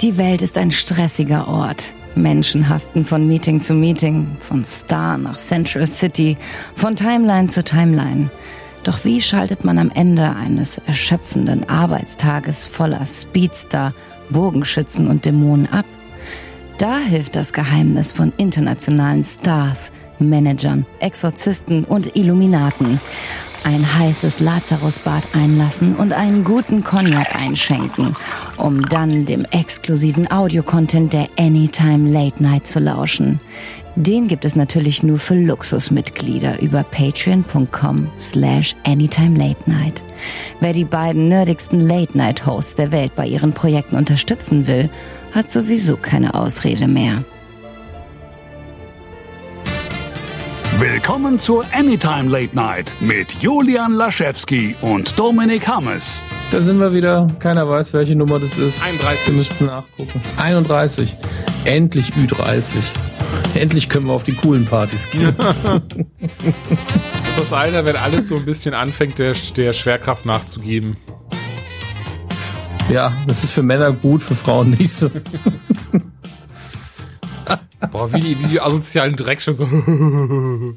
Die Welt ist ein stressiger Ort. Menschen hasten von Meeting zu Meeting, von Star nach Central City, von Timeline zu Timeline. Doch wie schaltet man am Ende eines erschöpfenden Arbeitstages voller Speedster, Bogenschützen und Dämonen ab? Da hilft das Geheimnis von internationalen Stars, Managern, Exorzisten und Illuminaten. Ein heißes Lazarusbad einlassen und einen guten Cognac einschenken, um dann dem exklusiven Audiocontent der Anytime Late Night zu lauschen. Den gibt es natürlich nur für Luxusmitglieder über patreon.com slash anytime late night. Wer die beiden nerdigsten Late Night Hosts der Welt bei ihren Projekten unterstützen will, hat sowieso keine Ausrede mehr. Willkommen zur Anytime Late Night mit Julian Laschewski und Dominik Hammes. Da sind wir wieder. Keiner weiß, welche Nummer das ist. 31. Wir müssten nachgucken. 31. Endlich Ü30. Endlich können wir auf die coolen Partys gehen. Das ist das Alter, wenn alles so ein bisschen anfängt, der, der Schwerkraft nachzugeben. ja, das ist für Männer gut, für Frauen nicht so. Boah, wie die, wie die asozialen Dreck schon so.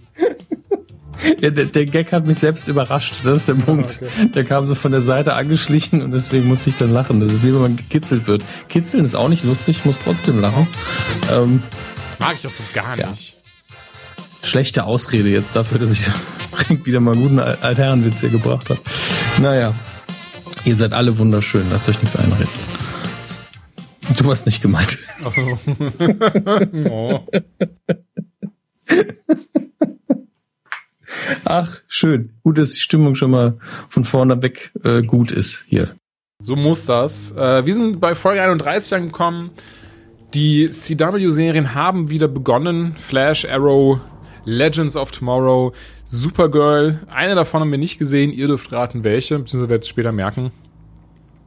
Der, der, der Gag hat mich selbst überrascht. Das ist der Punkt. Der kam so von der Seite angeschlichen und deswegen musste ich dann lachen. Das ist wie wenn man gekitzelt wird. Kitzeln ist auch nicht lustig, muss trotzdem lachen. Ähm, Mag ich auch so gar Ja. nicht. schlechte Ausrede jetzt dafür, dass ich wieder mal einen guten Al- Altherrenwitz hier gebracht habe. Naja, ihr seid alle wunderschön, lasst euch nichts einreden. Du hast nicht gemeint. Oh. Ach, schön. Gut, dass die Stimmung schon mal von vorne weg äh, gut ist hier. So muss das. Äh, wir sind bei Folge 31 angekommen. Die CW-Serien haben wieder begonnen. Flash, Arrow, Legends of Tomorrow, Supergirl. Eine davon haben wir nicht gesehen. Ihr dürft raten, welche, beziehungsweise werdet es später merken.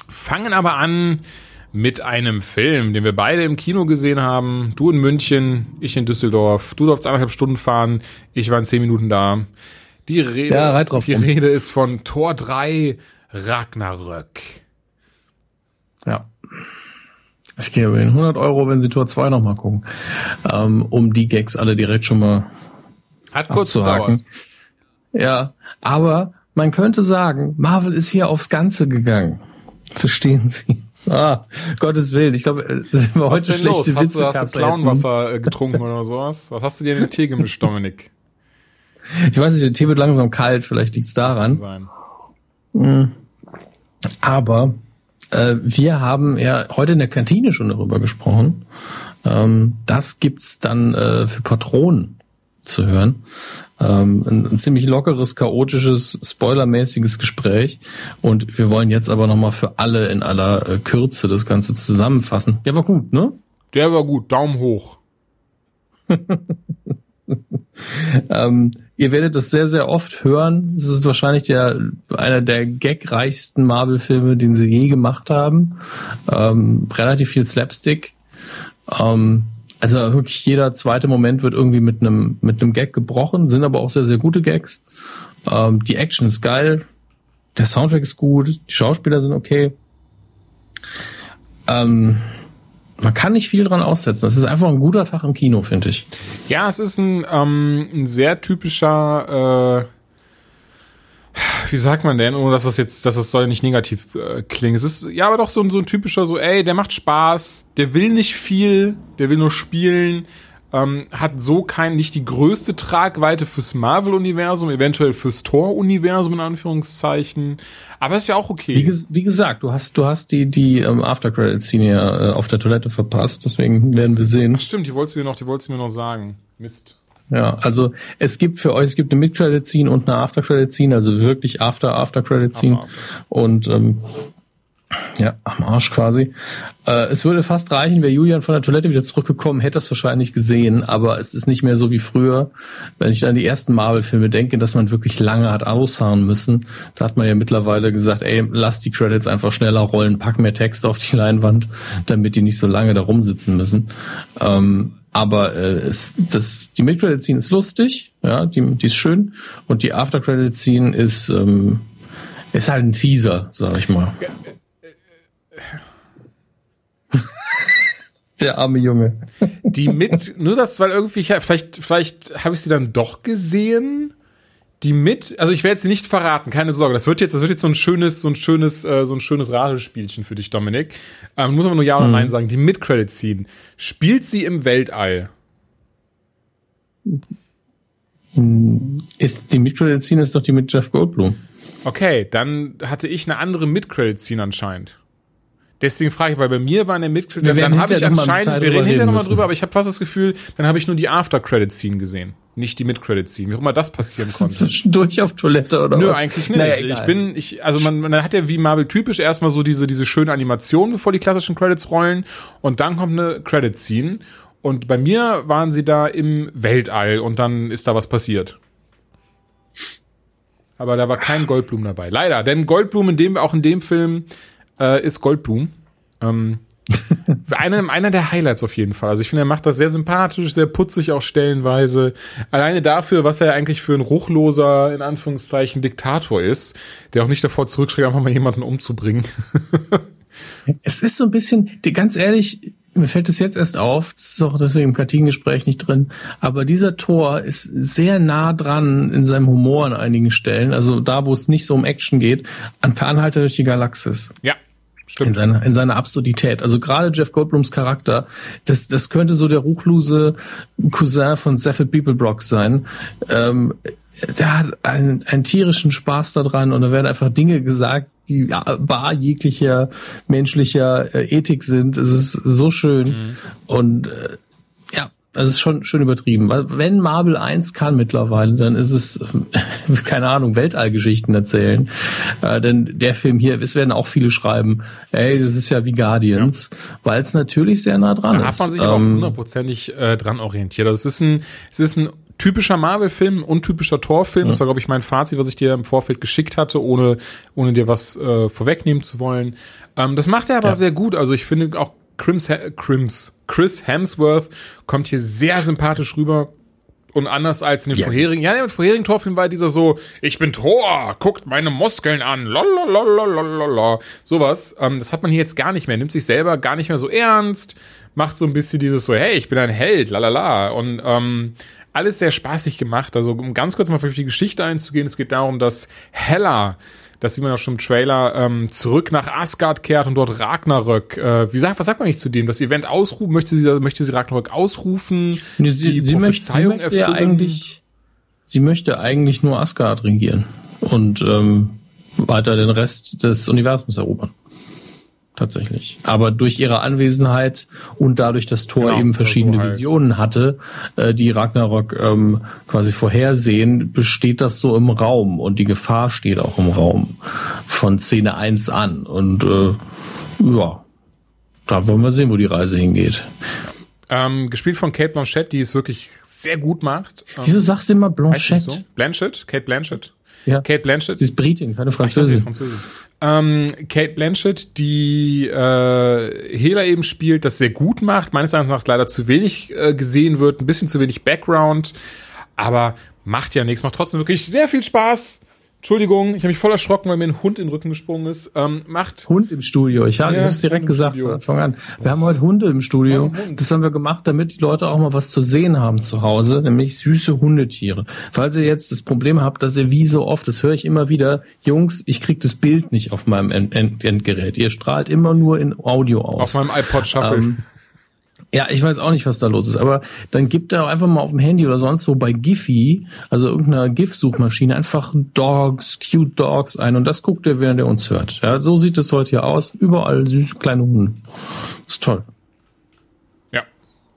Fangen aber an mit einem Film, den wir beide im Kino gesehen haben. Du in München, ich in Düsseldorf. Du durfst anderthalb Stunden fahren, ich war in zehn Minuten da. Die Rede, Ja, die. Rede ist von Tor 3 Ragnarök. Ja. Ich gehe über den 100 Euro, wenn Sie Tor 2 noch mal gucken. Ähm, um die Gags alle direkt schon mal Hat kurz gedauert. abzuhaken. Ja, aber man könnte sagen, Marvel ist hier aufs Ganze gegangen. Verstehen Sie? Ah, Gottes Willen. Ich glaube, äh, wenn wir heute denn los? schlechte Hast Witze du, hast du. Clownwasser äh, getrunken oder sowas? Was hast du dir in den Tee gemischt, Dominik? Ich weiß nicht, der Tee wird langsam kalt, vielleicht liegt's daran. Sein. Aber äh, wir haben ja heute in der Kantine schon darüber gesprochen. Ähm, das gibt's dann äh, für Patronen zu hören. Ähm, ein, ein ziemlich lockeres, chaotisches, spoilermäßiges Gespräch. Und wir wollen jetzt aber nochmal für alle in aller äh, Kürze das Ganze zusammenfassen. Ja, war gut, ne? Der war gut, Daumen hoch. Ähm, ihr werdet das sehr, sehr oft hören. Es ist wahrscheinlich der, einer der gagreichsten Marvel-Filme, den sie je gemacht haben. Ähm, relativ viel Slapstick. Ähm, also wirklich jeder zweite Moment wird irgendwie mit einem mit einem Gag gebrochen, sind aber auch sehr, sehr gute Gags. Ähm, die Action ist geil. Der Soundtrack ist gut. Die Schauspieler sind okay. Ähm, man kann nicht viel dran aussetzen. Das ist einfach ein guter Tag im Kino, finde ich. Ja, es ist ein, ähm, ein sehr typischer, äh, wie sagt man denn, ohne dass das jetzt, dass das soll nicht negativ äh, klingen. Es ist ja aber doch so, ein- so ein typischer, so, ey, der macht Spaß, der will nicht viel, der will nur spielen, ähm, hat so kein, nicht die größte Tragweite fürs Marvel-Universum, eventuell fürs Thor-Universum in Anführungszeichen, aber ist ja auch okay. Wie, wie gesagt, du hast, du hast die, die ähm, After Credit Szene ja, äh, auf der Toilette verpasst, deswegen werden wir sehen. Stimmt, die wolltest du mir noch, die wolltest du mir noch sagen. Mist. Ja, also es gibt für euch, es gibt eine Mid-Credit Scene und eine After Credit Scene, also wirklich After After Credit Scene After, und ähm, ja, am Arsch quasi. Äh, es würde fast reichen, wäre Julian von der Toilette wieder zurückgekommen, hätte das wahrscheinlich gesehen, aber es ist nicht mehr so wie früher. Wenn ich an die ersten Marvel-Filme denke, dass man wirklich lange hat aushauen müssen, da hat man ja mittlerweile gesagt, ey, lass die Credits einfach schneller rollen, pack mehr Text auf die Leinwand, damit die nicht so lange da rumsitzen müssen. Ähm, aber äh, es, das, die Mid-Credit-Scene ist lustig, ja, die, die ist schön und die After-Credit-Scene ist, ähm, ist halt ein Teaser, sag ich mal. Der arme Junge. Die mit, nur das, weil irgendwie, ich, vielleicht, vielleicht habe ich sie dann doch gesehen. Die mit, also ich werde sie nicht verraten, keine Sorge. Das wird jetzt, das wird jetzt so ein schönes, so ein schönes, äh, so ein schönes Ratespielchen für dich, Dominik. Ähm, muss man nur ja oder nein sagen. Die mit Credit ziehen. Spielt sie im Weltall? Ist die Mid-Credit Scene ist doch die mit Jeff Goldblum. Okay, dann hatte ich eine andere Mid-Credit Scene anscheinend. Deswegen frage ich, weil bei mir war eine Mid-Credit, Wir werden dann habe ich anscheinend, wir reden hinterher nochmal drüber, aber ich habe fast das Gefühl, dann habe ich nur die After-Credit-Scene gesehen, nicht die Mid-Credit-Scene, wie auch immer das passieren konnte. zwischendurch auf Toilette oder Nö, was? eigentlich nicht. Naja, ich bin, ich, also man, man hat ja wie Marvel typisch erstmal so diese, diese schöne Animation, bevor die klassischen Credits rollen und dann kommt eine Credit-Scene und bei mir waren sie da im Weltall und dann ist da was passiert. Aber da war kein Goldblum dabei. Leider, denn Goldblum in dem, auch in dem Film, äh, ist Goldblum. Ähm, einer, einer der Highlights auf jeden Fall. Also ich finde, er macht das sehr sympathisch, sehr putzig auch stellenweise. Alleine dafür, was er eigentlich für ein ruchloser, in Anführungszeichen, Diktator ist, der auch nicht davor zurückschreckt, einfach mal jemanden umzubringen. Es ist so ein bisschen, die, ganz ehrlich, mir fällt es jetzt erst auf, das ist auch deswegen im Kartinen-Gespräch nicht drin, aber dieser Tor ist sehr nah dran in seinem Humor an einigen Stellen, also da, wo es nicht so um Action geht, an Per Anhalter durch die Galaxis. ja, In stimmt. seiner, in seiner Absurdität. Also gerade Jeff Goldblums Charakter, das, das könnte so der ruchlose Cousin von Seffel Beeblebrock sein. Ähm, der hat einen, einen tierischen Spaß daran und da werden einfach Dinge gesagt, die ja, bar jeglicher menschlicher äh, Ethik sind. Es ist so schön. Und ja, es ist schon schön übertrieben. Wenn Marvel eins kann mittlerweile, dann ist es, keine Ahnung, Weltallgeschichten erzählen. Äh, denn der Film hier, es werden auch viele schreiben, ey, das ist ja wie Guardians, weil es natürlich sehr nah dran Da ist. hat man sich aber auch Ähm, hundertprozentig äh, dran orientiert. Also es ist ein, es ist ein typischer Marvel-Film, ein untypischer Torfilm. Das war, glaube ich, mein Fazit, was ich dir im Vorfeld geschickt hatte, ohne, ohne dir was äh, vorwegnehmen zu wollen. Ähm, das macht er aber Ja. sehr gut. Also ich finde auch Crims, Crims, Chris Hemsworth kommt hier sehr sympathisch rüber. Und anders als in den Ja. vorherigen, ja, den vorherigen Torfilmen war dieser so, ich bin Thor, guckt meine Muskeln an, lalalalalalala, sowas. Ähm, das hat man hier jetzt gar nicht mehr, nimmt sich selber gar nicht mehr so ernst, macht so ein bisschen dieses so, hey, ich bin ein Held, lalala. Und ähm, alles sehr spaßig gemacht. Also um ganz kurz mal auf die Geschichte einzugehen, es geht darum, dass Hella, das sieht man auch schon im Trailer, ähm, zurück nach Asgard kehrt und dort Ragnarök, äh, wie sagt, was sagt man nicht zu dem? Das Event ausrufen, möchte sie, möchte sie Ragnarök ausrufen? nee, sie, sie, möchte, sie möchte eigentlich, sie möchte eigentlich nur Asgard regieren und ähm, weiter den Rest des Universums erobern. Tatsächlich. Aber durch ihre Anwesenheit und dadurch, dass Thor Genau, eben oder verschiedene so halt. Visionen hatte, äh, die Ragnarok ähm, quasi vorhersehen, besteht das so im Raum und die Gefahr steht auch im Raum von Szene 1 an. Und äh, ja, da wollen wir sehen, wo die Reise hingeht. Ähm, gespielt von Kate Blanchett, die es wirklich sehr gut macht. Ähm, Wieso sagst du immer Blanchette? so? Blanchett? Kate Blanchett? Ja. Kate Blanchett? Sie ist Britin, keine Französin. ist Französin. Ähm, Kate Blanchett, die äh, Hela eben spielt, das sehr gut macht, meines Erachtens nach leider zu wenig äh, gesehen wird, ein bisschen zu wenig Background, aber macht ja nichts, macht trotzdem wirklich sehr viel Spaß. Entschuldigung, ich habe mich voll erschrocken, weil mir ein Hund in den Rücken gesprungen ist. Ähm, macht Hund im Studio. Ich habe Ja, es direkt gesagt Studio. von Anfang an. Wir haben heute Hunde im Studio. Oh. Das haben wir gemacht, damit die Leute auch mal was zu sehen haben zu Hause, nämlich süße Hundetiere. Falls ihr jetzt das Problem habt, dass ihr wie so oft, das höre ich immer wieder, Jungs, ich krieg das Bild nicht auf meinem End End Endgerät. Ihr strahlt immer nur in Audio aus. auf meinem iPod Shuffle. Ähm, Ja, ich weiß auch nicht, was da los ist, aber dann gibt er einfach mal auf dem Handy oder sonst wo bei Giphy, also irgendeiner GIF-Suchmaschine, einfach Dogs, Cute Dogs ein und das guckt er, während er uns hört. Ja, so sieht es heute hier aus. Überall süße kleine Hunde. ist toll. Ja.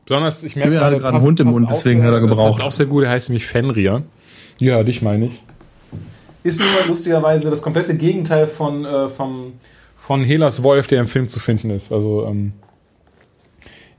Besonders, ich merke Julia hatte gerade einen Hund im Mund, deswegen sehr- hat er gebraucht. Passt auch sehr gut, der heißt nämlich Fenrir. Ja, dich meine ich. Ist nur lustigerweise das komplette Gegenteil von, äh, vom, von Helas Wolf, der im Film zu finden ist. Also, ähm,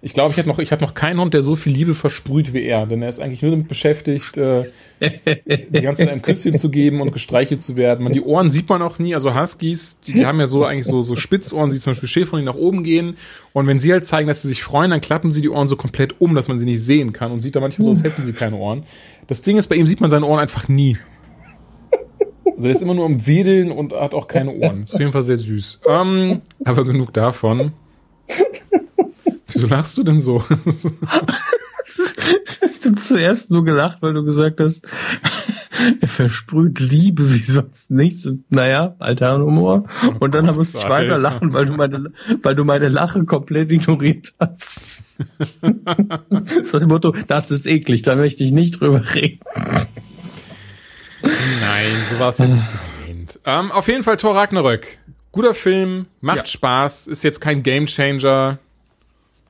ich glaube, ich habe noch, hab noch keinen Hund, der so viel Liebe versprüht wie er, denn er ist eigentlich nur damit beschäftigt, äh, die ganze Zeit einem Küsschen zu geben und gestreichelt zu werden. Man, die Ohren sieht man auch nie. Also Huskies, die, die haben ja so eigentlich so, so Spitzohren, die zum Beispiel Schäferhunde nach oben gehen. Und wenn sie halt zeigen, dass sie sich freuen, dann klappen sie die Ohren so komplett um, dass man sie nicht sehen kann und sieht da manchmal so, als hätten sie keine Ohren. Das Ding ist, bei ihm sieht man seine Ohren einfach nie. Also er ist immer nur am Wedeln und hat auch keine Ohren. Ist auf jeden Fall sehr süß. Ähm, aber genug davon. Wieso lachst du denn so? ich habe zuerst nur gelacht, weil du gesagt hast, er versprüht Liebe wie sonst nichts. Naja, alter Humor. Und dann musste ich weiter lachen, weil du meine, weil du meine Lache komplett ignoriert hast. so das Motto, das ist eklig, da möchte ich nicht drüber reden. Nein, so war es ja nicht gemeint. Ähm, auf jeden Fall Thor Ragnarök. Guter Film, macht ja. Spaß, ist jetzt kein Gamechanger.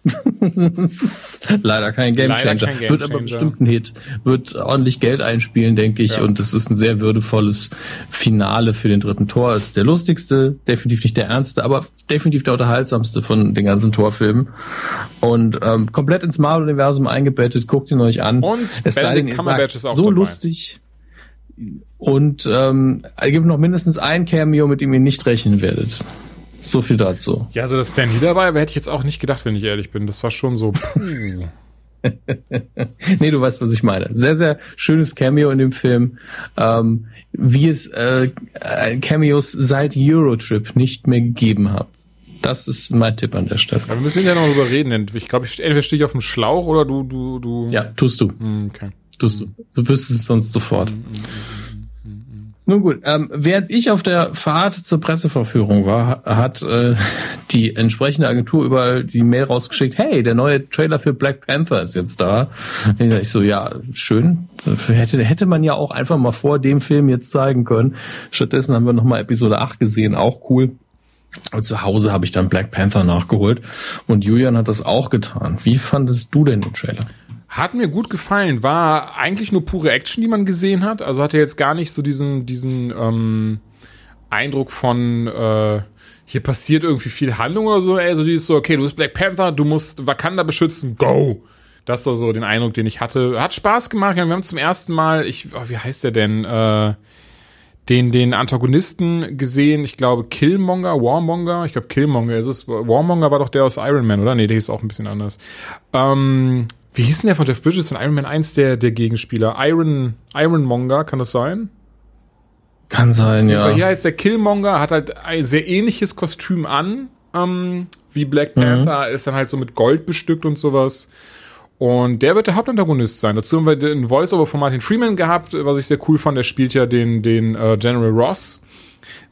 Leider kein Gamechanger. Game wird aber bestimmt ein Hit. Wird ordentlich Geld einspielen, denke ich. Ja. Und es ist ein sehr würdevolles Finale für den dritten Tor. Es ist der lustigste, definitiv nicht der ernste, aber definitiv der unterhaltsamste von den ganzen Torfilmen. Und ähm, komplett ins Marvel-Universum eingebettet. Guckt ihn euch an. Und es sei denn, ihr sagt, so dabei. lustig. Und ähm, es gibt noch mindestens ein Cameo, mit dem ihr nicht rechnen werdet. So viel dazu. Ja, also dass Stan Lee dabei aber hätte ich jetzt auch nicht gedacht, wenn ich ehrlich bin. Das war schon so. nee, du weißt, was ich meine. Sehr, sehr schönes Cameo in dem Film. Ähm, wie es äh, äh Cameos seit Eurotrip nicht mehr gegeben hat. Das ist mein Tipp an der Stelle. Aber wir müssen ja noch drüber reden. Ich glaube, ich, entweder stehe ich auf dem Schlauch oder du, du, du. Ja, tust du. Hm, okay. Tust du. Du wüsstest es sonst sofort. Mhm. Nun gut, ähm, während ich auf der Fahrt zur Presseverführung war, hat äh, die entsprechende Agentur überall die Mail rausgeschickt, hey, der neue Trailer für Black Panther ist jetzt da. Ich so, ja, schön. Hätte, hätte man ja auch einfach mal vor dem Film jetzt zeigen können. Stattdessen haben wir nochmal Episode 8 gesehen, auch cool. Und zu Hause habe ich dann Black Panther nachgeholt. Und Julian hat das auch getan. Wie fandest du denn den Trailer? Hat mir gut gefallen. War eigentlich nur pure Action, die man gesehen hat. Also hatte jetzt gar nicht so diesen, diesen ähm, Eindruck von äh, hier passiert irgendwie viel Handlung oder so. Ey, so dieses so, okay, du bist Black Panther, du musst Wakanda beschützen, go! Das war so den Eindruck, den ich hatte. Hat Spaß gemacht. Wir haben zum ersten Mal, ich, oh, wie heißt der denn? Äh, den, den Antagonisten gesehen, ich glaube Killmonger, Warmonger, ich glaube Killmonger ist es. Warmonger war doch der aus Iron Man, oder? Nee, der ist auch ein bisschen anders. Ähm, wie hieß denn der von Jeff Bridges in Iron Man 1, der, der Gegenspieler? Iron, Ironmonger, kann das sein? Kann sein, ja. Weil hier heißt der Killmonger, hat halt ein sehr ähnliches Kostüm an, ähm, wie Black mhm. Panther, mhm. ist dann halt so mit Gold bestückt und sowas. Und der wird der Hauptantagonist sein. Dazu haben wir den Voice-Over von Martin Freeman gehabt, was ich sehr cool fand. Der spielt ja den, den äh, General Ross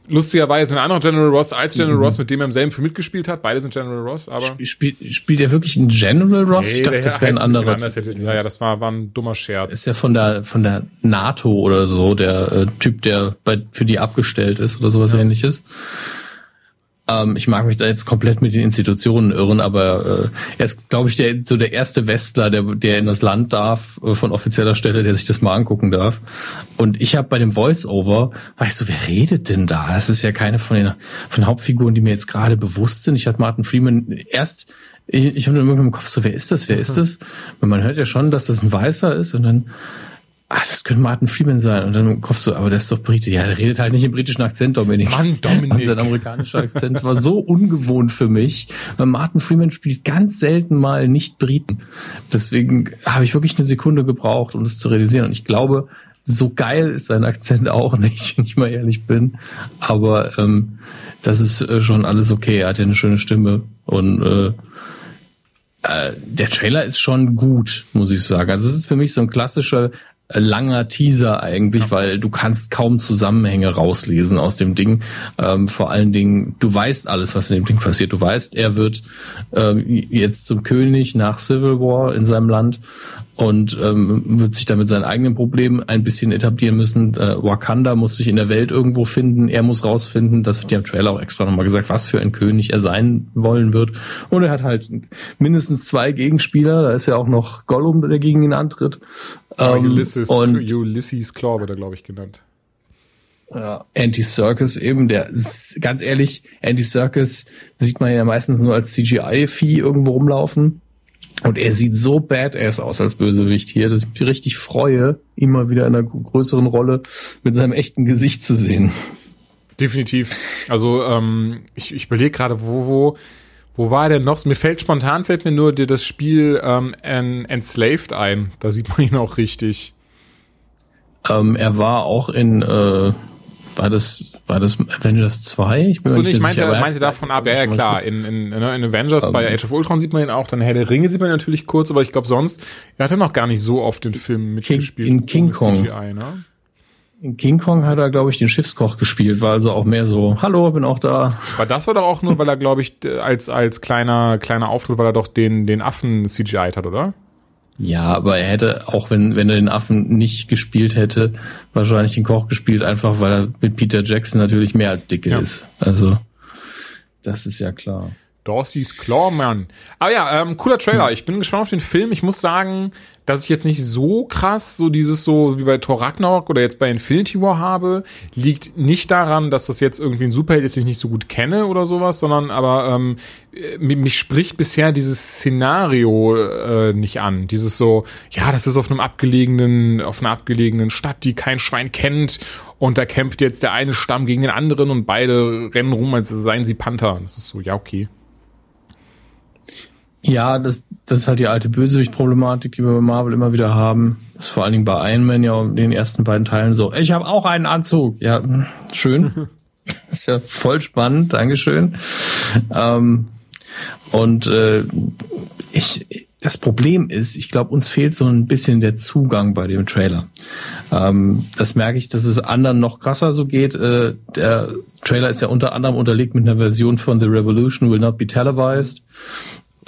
lustigerweise ein anderer General Ross als General mhm. Ross, mit dem er im selben Film mitgespielt hat. Beide sind General Ross, aber. Spiel, spielt er wirklich einen General Ross? Nee, ich dachte, das wäre ein anderer. Ein ja, ja, das war, war ein dummer Scherz. Ist ja von der, von der NATO oder so, der äh, Typ, der bei, für die abgestellt ist oder sowas ja. ähnliches. Ähm, ich mag mich da jetzt komplett mit den Institutionen irren, aber äh, er ist, glaube ich, der, so der erste Westler, der, der in das Land darf, äh, von offizieller Stelle, der sich das mal angucken darf. Und ich habe bei dem Voice-Over, weißt du, wer redet denn da? Das ist ja keine von den, von den Hauptfiguren, die mir jetzt gerade bewusst sind. Ich hatte Martin Freeman erst ich, ich habe dann im Kopf so, wer ist das, wer ist das? Und man hört ja schon, dass das ein Weißer ist und dann ah, das könnte Martin Freeman sein. Und dann kommst du, aber der ist doch Brite. Ja, der redet halt nicht im britischen Akzent, Dominik. Mann, Dominik. Und sein amerikanischer Akzent war so ungewohnt für mich, weil Martin Freeman spielt ganz selten mal nicht Briten. Deswegen habe ich wirklich eine Sekunde gebraucht, um das zu realisieren. Und ich glaube, so geil ist sein Akzent auch nicht, wenn ich mal ehrlich bin. Aber ähm, das ist äh, schon alles okay. Er hat ja eine schöne Stimme und äh, äh, der Trailer ist schon gut, muss ich sagen. Also es ist für mich so ein klassischer langer Teaser eigentlich, ja. weil du kannst kaum Zusammenhänge rauslesen aus dem Ding. Ähm, vor allen Dingen, du weißt alles, was in dem Ding passiert. Du weißt, er wird ähm, jetzt zum König nach Civil War in seinem Land und ähm, wird sich damit seinen eigenen Problemen ein bisschen etablieren müssen. Äh, Wakanda muss sich in der Welt irgendwo finden, er muss rausfinden, das wird ja im Trailer auch extra nochmal gesagt, was für ein König er sein wollen wird. Und er hat halt mindestens zwei Gegenspieler, da ist ja auch noch Gollum, der gegen ihn antritt. Ähm, Ulysses, und Ulysses Claw wird er, glaube ich, genannt. Ja, Anti-Circus eben, der, ganz ehrlich, Anti-Circus sieht man ja meistens nur als CGI-Vieh irgendwo rumlaufen. Und er sieht so badass aus als Bösewicht hier, dass ich mich richtig freue, ihn mal wieder in einer größeren Rolle mit seinem echten Gesicht zu sehen. Definitiv. Also ähm, ich, ich überlege gerade, wo, wo, wo war er denn noch? Mir fällt spontan, fällt mir nur das Spiel ähm, Enslaved ein. Da sieht man ihn auch richtig. Ähm, er war auch in, äh, war das, war das Avengers 2? Ich bin so, nee, ich meinte, sicher, meinte davon ab, ja, ja klar, in, in, in Avengers um, bei Age of Ultron sieht man ihn auch, dann Herr der Ringe sieht man natürlich kurz, aber ich glaube sonst, er hat ja noch gar nicht so oft den Film mitgespielt. King, in King Kong. CGI, ne? In King Kong hat er, glaube ich, den Schiffskoch gespielt, war also auch mehr so, hallo, bin auch da. Weil das war doch auch nur, weil er, glaube ich, als, als kleiner, kleiner Auftritt, weil er doch den, den Affen CGI hat, oder? Ja, aber er hätte, auch wenn, wenn er den Affen nicht gespielt hätte, wahrscheinlich den Koch gespielt, einfach weil er mit Peter Jackson natürlich mehr als dicke ja. ist. Also, das ist ja klar. Dorsey's Clawman. Aber ja, ähm, cooler Trailer. Ich bin gespannt auf den Film. Ich muss sagen, dass ich jetzt nicht so krass so dieses so wie bei Thor Ragnarok oder jetzt bei Infinity War habe, liegt nicht daran, dass das jetzt irgendwie ein Superheld ist, den ich nicht so gut kenne oder sowas, sondern aber ähm, mich spricht bisher dieses Szenario äh, nicht an. Dieses so, ja, das ist auf einem abgelegenen, auf einer abgelegenen Stadt, die kein Schwein kennt und da kämpft jetzt der eine Stamm gegen den anderen und beide rennen rum, als seien sie Panther. Das ist so, ja, okay. Ja, das, das ist halt die alte Bösewicht-Problematik, die wir bei Marvel immer wieder haben. Das ist vor allen Dingen bei Iron Man ja in den ersten beiden Teilen so. Ich habe auch einen Anzug. Ja, schön. ist ja voll spannend. Dankeschön. Ähm, und äh, ich, das Problem ist, ich glaube, uns fehlt so ein bisschen der Zugang bei dem Trailer. Ähm, das merke ich, dass es anderen noch krasser so geht. Äh, der Trailer ist ja unter anderem unterlegt mit einer Version von The Revolution Will Not Be Televised.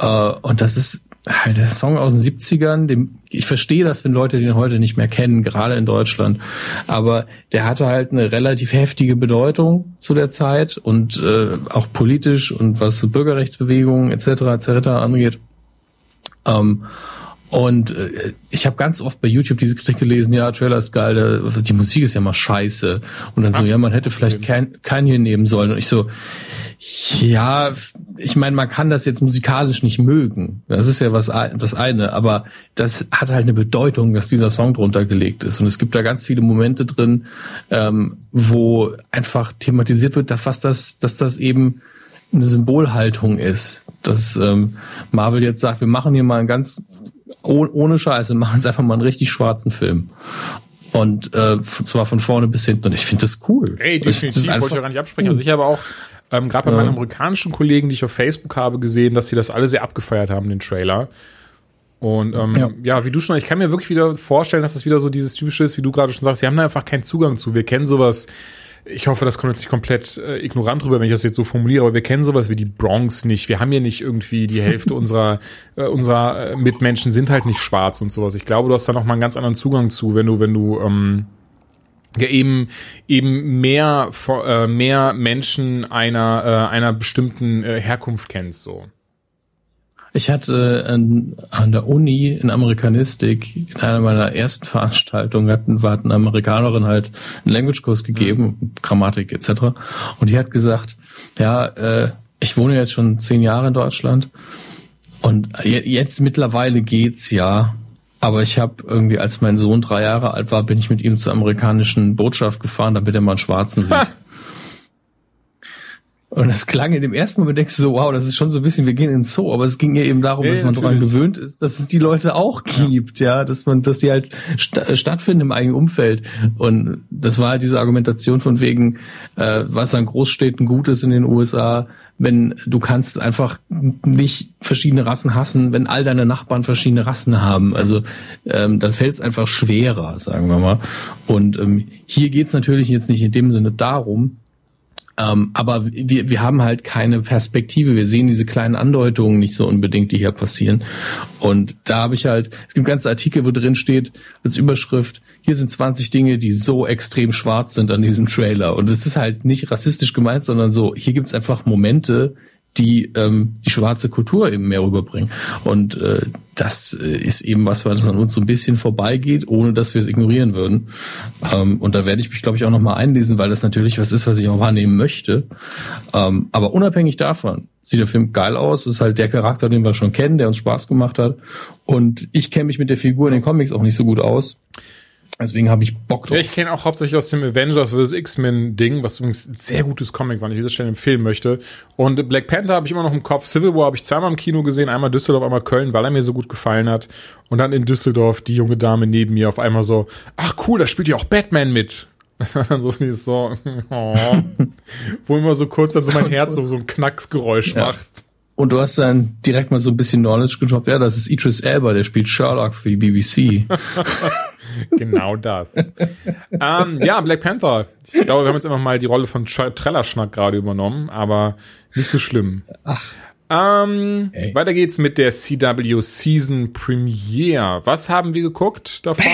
Äh, und das ist halt der Song aus den 70ern. Dem, ich verstehe das, wenn Leute den heute nicht mehr kennen, gerade in Deutschland. Aber der hatte halt eine relativ heftige Bedeutung zu der Zeit und äh, auch politisch und was Bürgerrechtsbewegungen etc. etc. angeht. Ähm, und äh, ich habe ganz oft bei YouTube diese Kritik gelesen, ja, Trailer ist geil, die Musik ist ja mal scheiße. Und dann so, ja, man hätte vielleicht hier nehmen sollen. Und ich so, ja, ich meine, man kann das jetzt musikalisch nicht mögen. Das ist ja was das eine, aber das hat halt eine Bedeutung, dass dieser Song drunter gelegt ist. Und es gibt da ganz viele Momente drin, ähm, wo einfach thematisiert wird, dass das, dass das eben eine Symbolhaltung ist. Dass ähm, Marvel jetzt sagt, wir machen hier mal einen ganz ohne Scheiße, machen jetzt einfach mal einen richtig schwarzen Film. Und äh, zwar von vorne bis hinten. Und ich finde das cool. Ey, definitiv, wollte ich ja gar nicht absprechen. Also ich habe auch ähm, Gerade bei ja. meinen amerikanischen Kollegen, die ich auf Facebook habe, gesehen, dass sie das alle sehr abgefeiert haben, den Trailer. Und ähm, ja. ja. wie du schon, ich kann mir wirklich wieder vorstellen, dass das wieder so dieses typische ist, wie du gerade schon sagst, sie haben da einfach keinen Zugang zu. Wir kennen sowas, ich hoffe, das kommt jetzt nicht komplett äh, ignorant rüber, wenn ich das jetzt so formuliere, aber wir kennen sowas wie die Bronx nicht. Wir haben hier nicht irgendwie die Hälfte unserer, äh, unserer äh, Mitmenschen sind halt nicht schwarz und sowas. Ich glaube, du hast da noch mal einen ganz anderen Zugang zu, wenn du, wenn du ähm, ja eben eben mehr äh, mehr Menschen einer äh, einer bestimmten äh, Herkunft kennst so. Ich hatte an, an der Uni in Amerikanistik in einer meiner ersten Veranstaltungen hatten war eine Amerikanerin halt einen Language-Kurs gegeben, mhm. Grammatik etc. Und die hat gesagt, ja, äh, ich wohne jetzt schon zehn Jahre in Deutschland und jetzt mittlerweile geht's ja, aber ich habe irgendwie, als mein Sohn drei Jahre alt war, bin ich mit ihm zur amerikanischen Botschaft gefahren, damit er mal einen Schwarzen sieht. Und das klang in dem ersten Moment, denkst du so, wow, das ist schon so ein bisschen, wir gehen in den Zoo, aber es ging ja eben darum, nee, dass man daran gewöhnt ist, dass es die Leute auch gibt, ja, ja dass man, dass die halt st stattfinden im eigenen Umfeld. Und das war halt diese Argumentation von wegen, äh, was an Großstädten gut ist in den USA, wenn du kannst einfach nicht verschiedene Rassen hassen, wenn all deine Nachbarn verschiedene Rassen haben. Also ähm, dann fällt es einfach schwerer, sagen wir mal. Und ähm, hier geht's natürlich jetzt nicht in dem Sinne darum, ähm, aber wir, wir haben halt keine Perspektive. Wir sehen diese kleinen Andeutungen nicht so unbedingt, die hier passieren. Und da habe ich halt, es gibt ganze Artikel, wo drin steht, als Überschrift, hier sind 20 Dinge, die so extrem schwarz sind an diesem Trailer. Und es ist halt nicht rassistisch gemeint, sondern so, hier gibt's einfach Momente, die ähm, die schwarze Kultur eben mehr rüberbringen. Und äh, das äh, ist eben was, was an uns so ein bisschen vorbeigeht, ohne dass wir es ignorieren würden. Ähm, und da werde ich mich, glaube ich, auch nochmal einlesen, weil das natürlich was ist, was ich auch wahrnehmen möchte. Ähm, aber unabhängig davon sieht der Film geil aus. Ist halt der Charakter, den wir schon kennen, der uns Spaß gemacht hat. Und ich kenne mich mit der Figur in den Comics auch nicht so gut aus. Deswegen habe ich Bock drauf. Ja, ich kenne auch hauptsächlich aus dem Avengers vs. X-Men Ding, was übrigens ein sehr gutes Comic war, ich dieser Stelle empfehlen möchte. Und Black Panther habe ich immer noch im Kopf. Civil War habe ich zweimal im Kino gesehen, einmal Düsseldorf, einmal Köln, weil er mir so gut gefallen hat. Und dann in Düsseldorf die junge Dame neben mir auf einmal so, ach cool, da spielt ja auch Batman mit. Das war dann so dieses so, oh, wo immer so kurz dann so mein Herz so, so ein Knacksgeräusch ja. macht. Und du hast dann direkt mal so ein bisschen Knowledge gedroppt. Ja, das ist Idris Elba, der spielt Sherlock für die BBC. genau das. ähm, ja, Black Panther. Ich glaube, wir haben jetzt immer mal die Rolle von Trellerschnack gerade übernommen, aber nicht so schlimm. Ach. Ähm. Weiter geht's mit der CW Season Premiere. Was haben wir geguckt davon?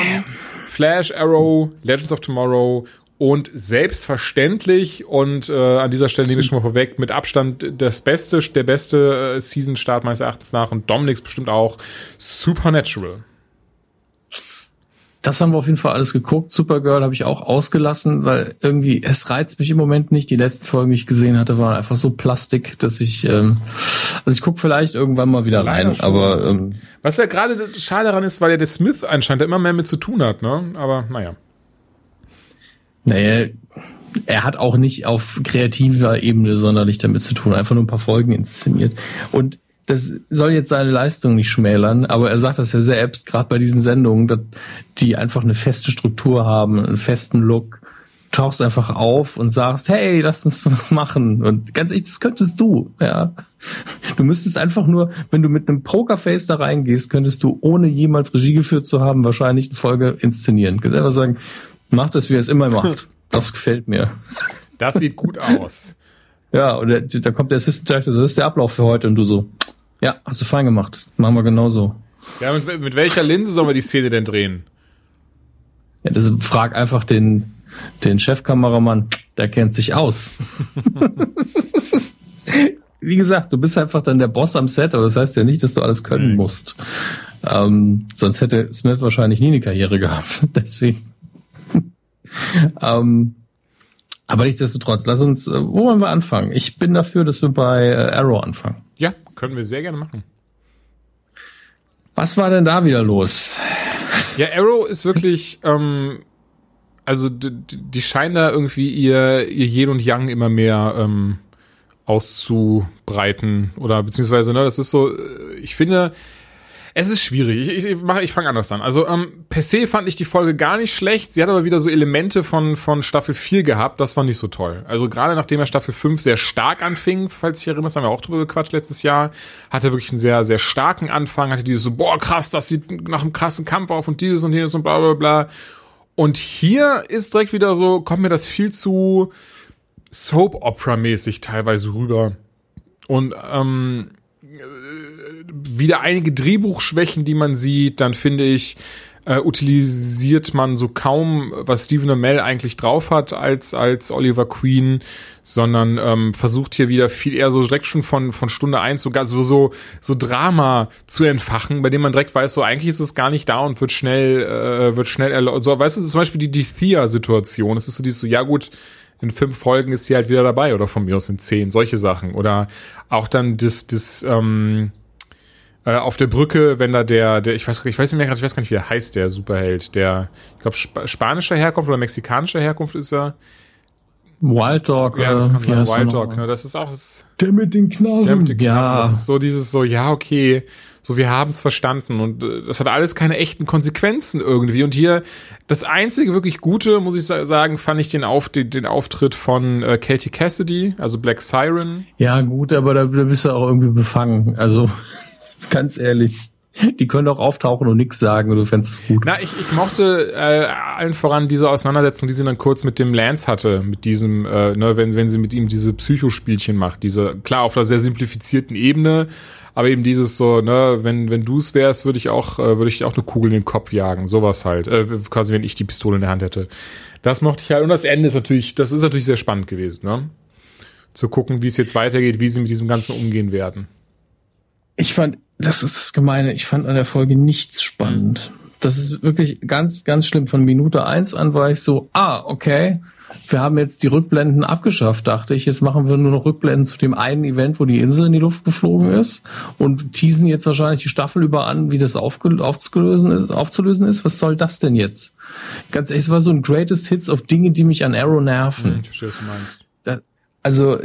Flash, Arrow, Legends of Tomorrow und selbstverständlich und äh, an dieser Stelle nehme ich schon mal vorweg mit Abstand das beste, der beste äh, Season Start meines Erachtens nach und Dominic's bestimmt auch Supernatural. Das haben wir auf jeden Fall alles geguckt. Supergirl habe ich auch ausgelassen, weil irgendwie es reizt mich im Moment nicht. Die letzten Folgen, die ich gesehen hatte, waren einfach so plastik, dass ich ähm, also ich gucke vielleicht irgendwann mal wieder rein, aber ähm, was ja gerade schade daran ist, weil ja der Smith anscheinend immer mehr mit zu tun hat, ne? Aber naja. Naja, er hat auch nicht auf kreativer Ebene sonderlich damit zu tun, einfach nur ein paar Folgen inszeniert. Und das soll jetzt seine Leistung nicht schmälern, aber er sagt das ja selbst, gerade bei diesen Sendungen, dass die einfach eine feste Struktur haben, einen festen Look. Du tauchst einfach auf und sagst, hey, lass uns was machen. Und ganz ehrlich, das könntest du, ja. Du müsstest einfach nur, wenn du mit einem Pokerface da reingehst, könntest du, ohne jemals Regie geführt zu haben, wahrscheinlich eine Folge inszenieren. Du kannst einfach sagen, mach das, wie er es immer macht. Das gefällt mir. Das sieht gut aus. Ja, und da kommt der Assistant Director, so das ist der Ablauf für heute und du so, ja, hast du fein gemacht. Machen wir genauso. Ja, mit, mit welcher Linse sollen wir die Szene denn drehen? Ja, das frag einfach den, den Chefkameramann, der kennt sich aus. Wie gesagt, du bist einfach dann der Boss am Set, aber das heißt ja nicht, dass du alles können musst. Ähm, sonst hätte Smith wahrscheinlich nie eine Karriere gehabt. Deswegen. ähm, aber nichtsdestotrotz, lass uns, äh, wo wollen wir anfangen? Ich bin dafür, dass wir bei äh, Arrow anfangen. Können wir sehr gerne machen. Was war denn da wieder los? Ja, Arrow ist wirklich, ähm, also die, die scheinen da irgendwie ihr, ihr Yin und Yang immer mehr ähm, auszubreiten oder beziehungsweise, ne, das ist so, äh, ich finde, es ist schwierig. Ich, ich, ich, ich fange anders an. Also ähm, per se fand ich die Folge gar nicht schlecht. Sie hat aber wieder so Elemente von, von Staffel 4 gehabt. Das war nicht so toll. Also gerade nachdem er Staffel 5 sehr stark anfing, falls ich erinnere, haben wir auch drüber gequatscht letztes Jahr, hatte wirklich einen sehr, sehr starken Anfang. Hatte dieses so, boah, krass, das sieht nach einem krassen Kampf auf und dieses und jenes und bla bla bla. Und hier ist direkt wieder so, kommt mir das viel zu Soap-Opera-mäßig teilweise rüber. Und ähm, wieder einige Drehbuchschwächen, die man sieht. Dann finde ich, äh, utilisiert man so kaum, was Stephen Amell eigentlich drauf hat als, als Oliver Queen, sondern ähm, versucht hier wieder viel eher so direkt schon von, von Stunde eins sogar so, so, so Drama zu entfachen, bei dem man direkt weiß, so eigentlich ist es gar nicht da und wird schnell, äh, wird schnell, so, weißt du, zum Beispiel die, die Thea-Situation, es ist so dieses so, ja gut, in fünf Folgen ist sie halt wieder dabei oder von mir aus in zehn, solche Sachen. Oder auch dann das, das, ähm, äh, auf der Brücke, wenn da der, der, ich weiß, ich weiß nicht mehr, ich weiß gar nicht, wie der heißt, der Superheld, der, ich glaube, Sp spanischer Herkunft oder mexikanischer Herkunft ist er. Wild Dog. Ja, das kann sein. Wild Dog, ne? Das ist auch das. Der mit den Knarren. Der mit den Knarren. Ja. Das ist so dieses so, ja, okay, so wir haben es verstanden und äh, das hat alles keine echten Konsequenzen irgendwie. Und hier das einzige wirklich Gute, muss ich sagen, fand ich den, Auf, den, den Auftritt von äh, Katie Cassidy, also Black Siren. Ja, gut, aber da, da bist du auch irgendwie befangen. Also Ganz ehrlich. Die können auch auftauchen und nichts sagen und du fändest es gut. Na, ich, ich mochte äh, allen voran diese Auseinandersetzung, die sie dann kurz mit dem Lance hatte, mit diesem, äh, ne, wenn, wenn sie mit ihm diese Psychospielchen macht, diese, klar, auf einer sehr simplifizierten Ebene, aber eben dieses so, ne, wenn, wenn du es wärst, würde ich auch, äh, würde ich auch eine Kugel in den Kopf jagen, sowas halt, äh, quasi wenn ich die Pistole in der Hand hätte. Das mochte ich halt, und das Ende ist natürlich, das ist natürlich sehr spannend gewesen, ne? Zu gucken, wie es jetzt weitergeht, wie sie mit diesem Ganzen umgehen werden. Ich fand, das ist das Gemeine, ich fand an der Folge nichts spannend. Das ist wirklich ganz, ganz schlimm. Von Minute eins an war ich so, ah, okay, wir haben jetzt die Rückblenden abgeschafft, dachte ich. Jetzt machen wir nur noch Rückblenden zu dem einen Event, wo die Insel in die Luft geflogen ist und teasen jetzt wahrscheinlich die Staffel über an, wie das aufzulösen ist, aufzulösen ist. Was soll das denn jetzt? Ganz ehrlich, es war so ein Greatest Hits auf Dinge, die mich an Arrow nerven. Hm, ich verstehe, was du meinst. Da, also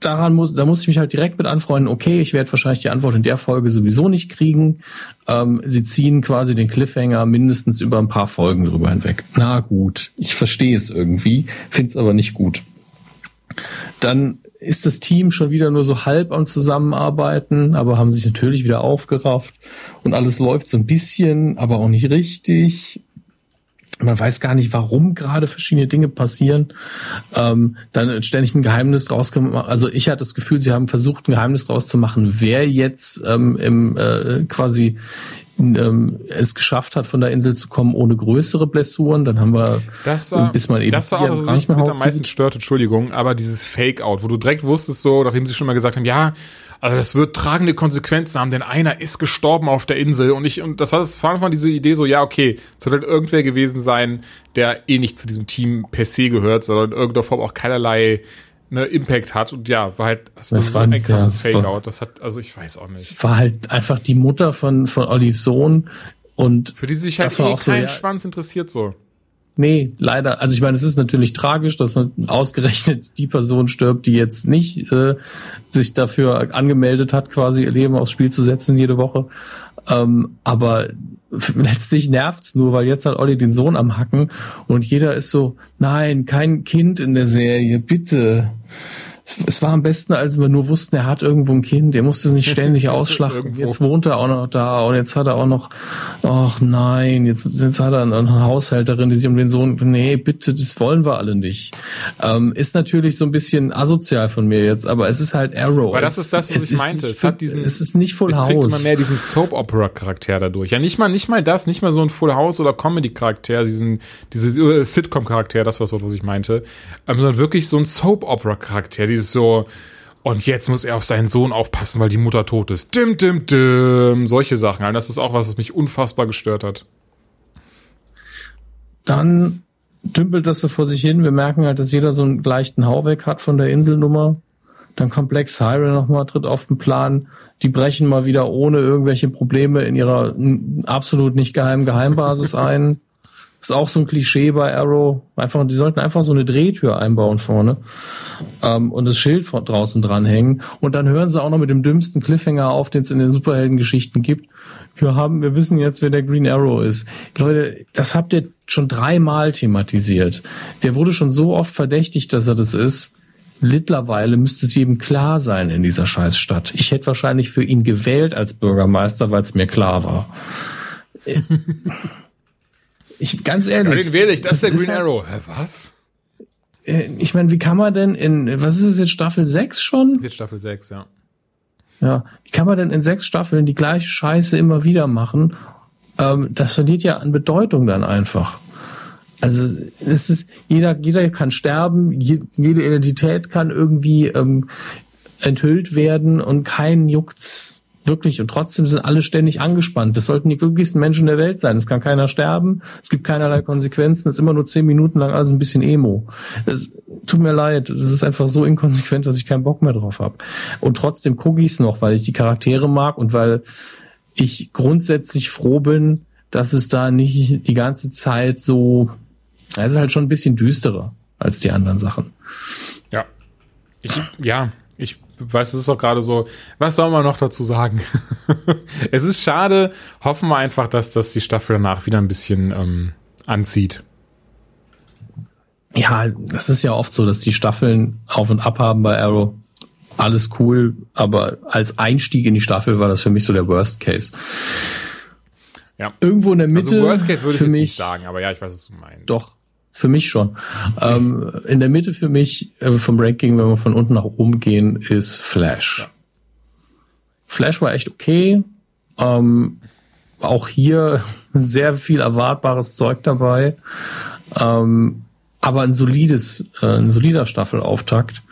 daran muss, da muss ich mich halt direkt mit anfreunden, okay, ich werde wahrscheinlich die Antwort in der Folge sowieso nicht kriegen. Ähm, sie ziehen quasi den Cliffhanger mindestens über ein paar Folgen drüber hinweg. Na gut, ich verstehe es irgendwie, finde es aber nicht gut. Dann ist das Team schon wieder nur so halb am Zusammenarbeiten, aber haben sich natürlich wieder aufgerafft und alles läuft so ein bisschen, aber auch nicht richtig man weiß gar nicht, warum gerade verschiedene Dinge passieren. Ähm, dann ständig ein Geheimnis draus gemacht. Also ich hatte das Gefühl, sie haben versucht, ein Geheimnis draus zu machen, wer jetzt ähm, im äh, quasi ähm, es geschafft hat, von der Insel zu kommen ohne größere Blessuren. Dann haben wir, das war, bis man eben das war auch, was mich mit am meisten stört, Entschuldigung, aber dieses Fake-Out, wo du direkt wusstest, so, nachdem sie schon mal gesagt haben, ja, also das wird tragende Konsequenzen haben, denn einer ist gestorben auf der Insel und ich, und das war das, vor allem diese Idee so, ja, okay, es wird halt irgendwer gewesen sein, der eh nicht zu diesem Team per se gehört, sondern in irgendeiner Form auch keinerlei ne, Impact hat und ja, war halt das, das war, so ein krasses ja, Fake-Out. Das hat, also ich weiß auch nicht. Es war halt einfach die Mutter von, von Ollis Sohn und für die sich halt eh kein so, ja, Schwanz interessiert so. Nee, leider. Also ich meine, es ist natürlich tragisch, dass ausgerechnet die Person stirbt, die jetzt nicht äh, sich dafür angemeldet hat, quasi ihr Leben aufs Spiel zu setzen jede Woche. Ähm, aber letztlich nervt's nur, weil jetzt hat Olli den Sohn am Hacken und jeder ist so, nein, kein Kind in der Serie, bitte es, es, war am besten, als wir nur wussten, er hat irgendwo ein Kind, er musste es nicht ständig ausschlachten. jetzt wohnt er auch noch da und jetzt hat er auch noch, ach nein, jetzt, jetzt hat er eine Haushälterin, die sich um den Sohn, nee, bitte, das wollen wir alle nicht. Ähm, ist natürlich so ein bisschen asozial von mir jetzt, aber es ist halt Arrow. Weil das ist das, was ich meinte. Es hat diesen, es ist nicht Full es House. Es kriegt immer mehr diesen Soap-Opera-Charakter dadurch. Ja, nicht mal, nicht mal das, nicht mal so ein Full House oder Comedy-Charakter, diesen, diese uh, Sitcom-Charakter, das war was ich meinte, ähm, sondern wirklich so ein Soap-Opera-Charakter, dieses so, und jetzt muss er auf seinen Sohn aufpassen, weil die Mutter tot ist. Dim, dim, dim. Solche Sachen. Also das ist auch was, was mich unfassbar gestört hat. Dann dümpelt das so vor sich hin. Wir merken halt, dass jeder so einen leichten Hau weg hat von der Inselnummer. Dann kommt Black Siren nochmal, tritt auf den Plan. Die brechen mal wieder ohne irgendwelche Probleme in ihrer absolut nicht geheimen Geheimbasis ein. Ist auch so ein Klischee bei Arrow. Einfach, die sollten einfach so eine Drehtür einbauen vorne ähm, und das Schild von draußen dranhängen. Und dann hören sie auch noch mit dem dümmsten Cliffhanger auf, den es in den Superheldengeschichten gibt. Wir haben, wir wissen jetzt, wer der Green Arrow ist. Leute, das habt ihr schon dreimal thematisiert. Der wurde schon so oft verdächtigt, dass er das ist. Mittlerweile müsste es jedem klar sein in dieser Scheißstadt. Ich hätte wahrscheinlich für ihn gewählt als Bürgermeister, weil es mir klar war. Ich, ganz ehrlich. Ja, den wähle ich, das, das ist der Green halt, Arrow. Hä, was? Äh, ich meine, wie kann man denn in, was ist es jetzt, Staffel 6 schon? Jetzt Staffel 6, ja. Ja, wie kann man denn in sechs Staffeln die gleiche Scheiße immer wieder machen? Ähm, das verliert ja an Bedeutung dann einfach. Also es ist jeder jeder kann sterben, jede Identität kann irgendwie ähm, enthüllt werden und kein juckt's Wirklich. Und trotzdem sind alle ständig angespannt. Das sollten die glücklichsten Menschen der Welt sein. Es kann keiner sterben. Es gibt keinerlei Konsequenzen. Es ist immer nur zehn Minuten lang alles ein bisschen Emo. Es tut mir leid. Es ist einfach so inkonsequent, dass ich keinen Bock mehr drauf habe. Und trotzdem gucke ich es noch, weil ich die Charaktere mag und weil ich grundsätzlich froh bin, dass es da nicht die ganze Zeit so, es ist halt schon ein bisschen düsterer als die anderen Sachen. Ja. Ich, ja, ich weiß, es ist doch gerade so, was soll man noch dazu sagen? es ist schade, hoffen wir einfach, dass das die Staffel danach wieder ein bisschen ähm, anzieht. Ja, das ist ja oft so, dass die Staffeln auf und ab haben bei Arrow. Alles cool, aber als Einstieg in die Staffel war das für mich so der Worst Case. Ja. Irgendwo in der Mitte. Also Worst Case würde ich jetzt mich, nicht sagen, aber ja, ich weiß, was du meinst. Doch, für mich schon. Ähm, in der Mitte für mich äh, vom Ranking, wenn wir von unten nach oben gehen, ist Flash. Flash war echt okay. Ähm, auch hier sehr viel erwartbares Zeug dabei. Ähm, aber ein solides, äh, ein solider Staffelauftakt.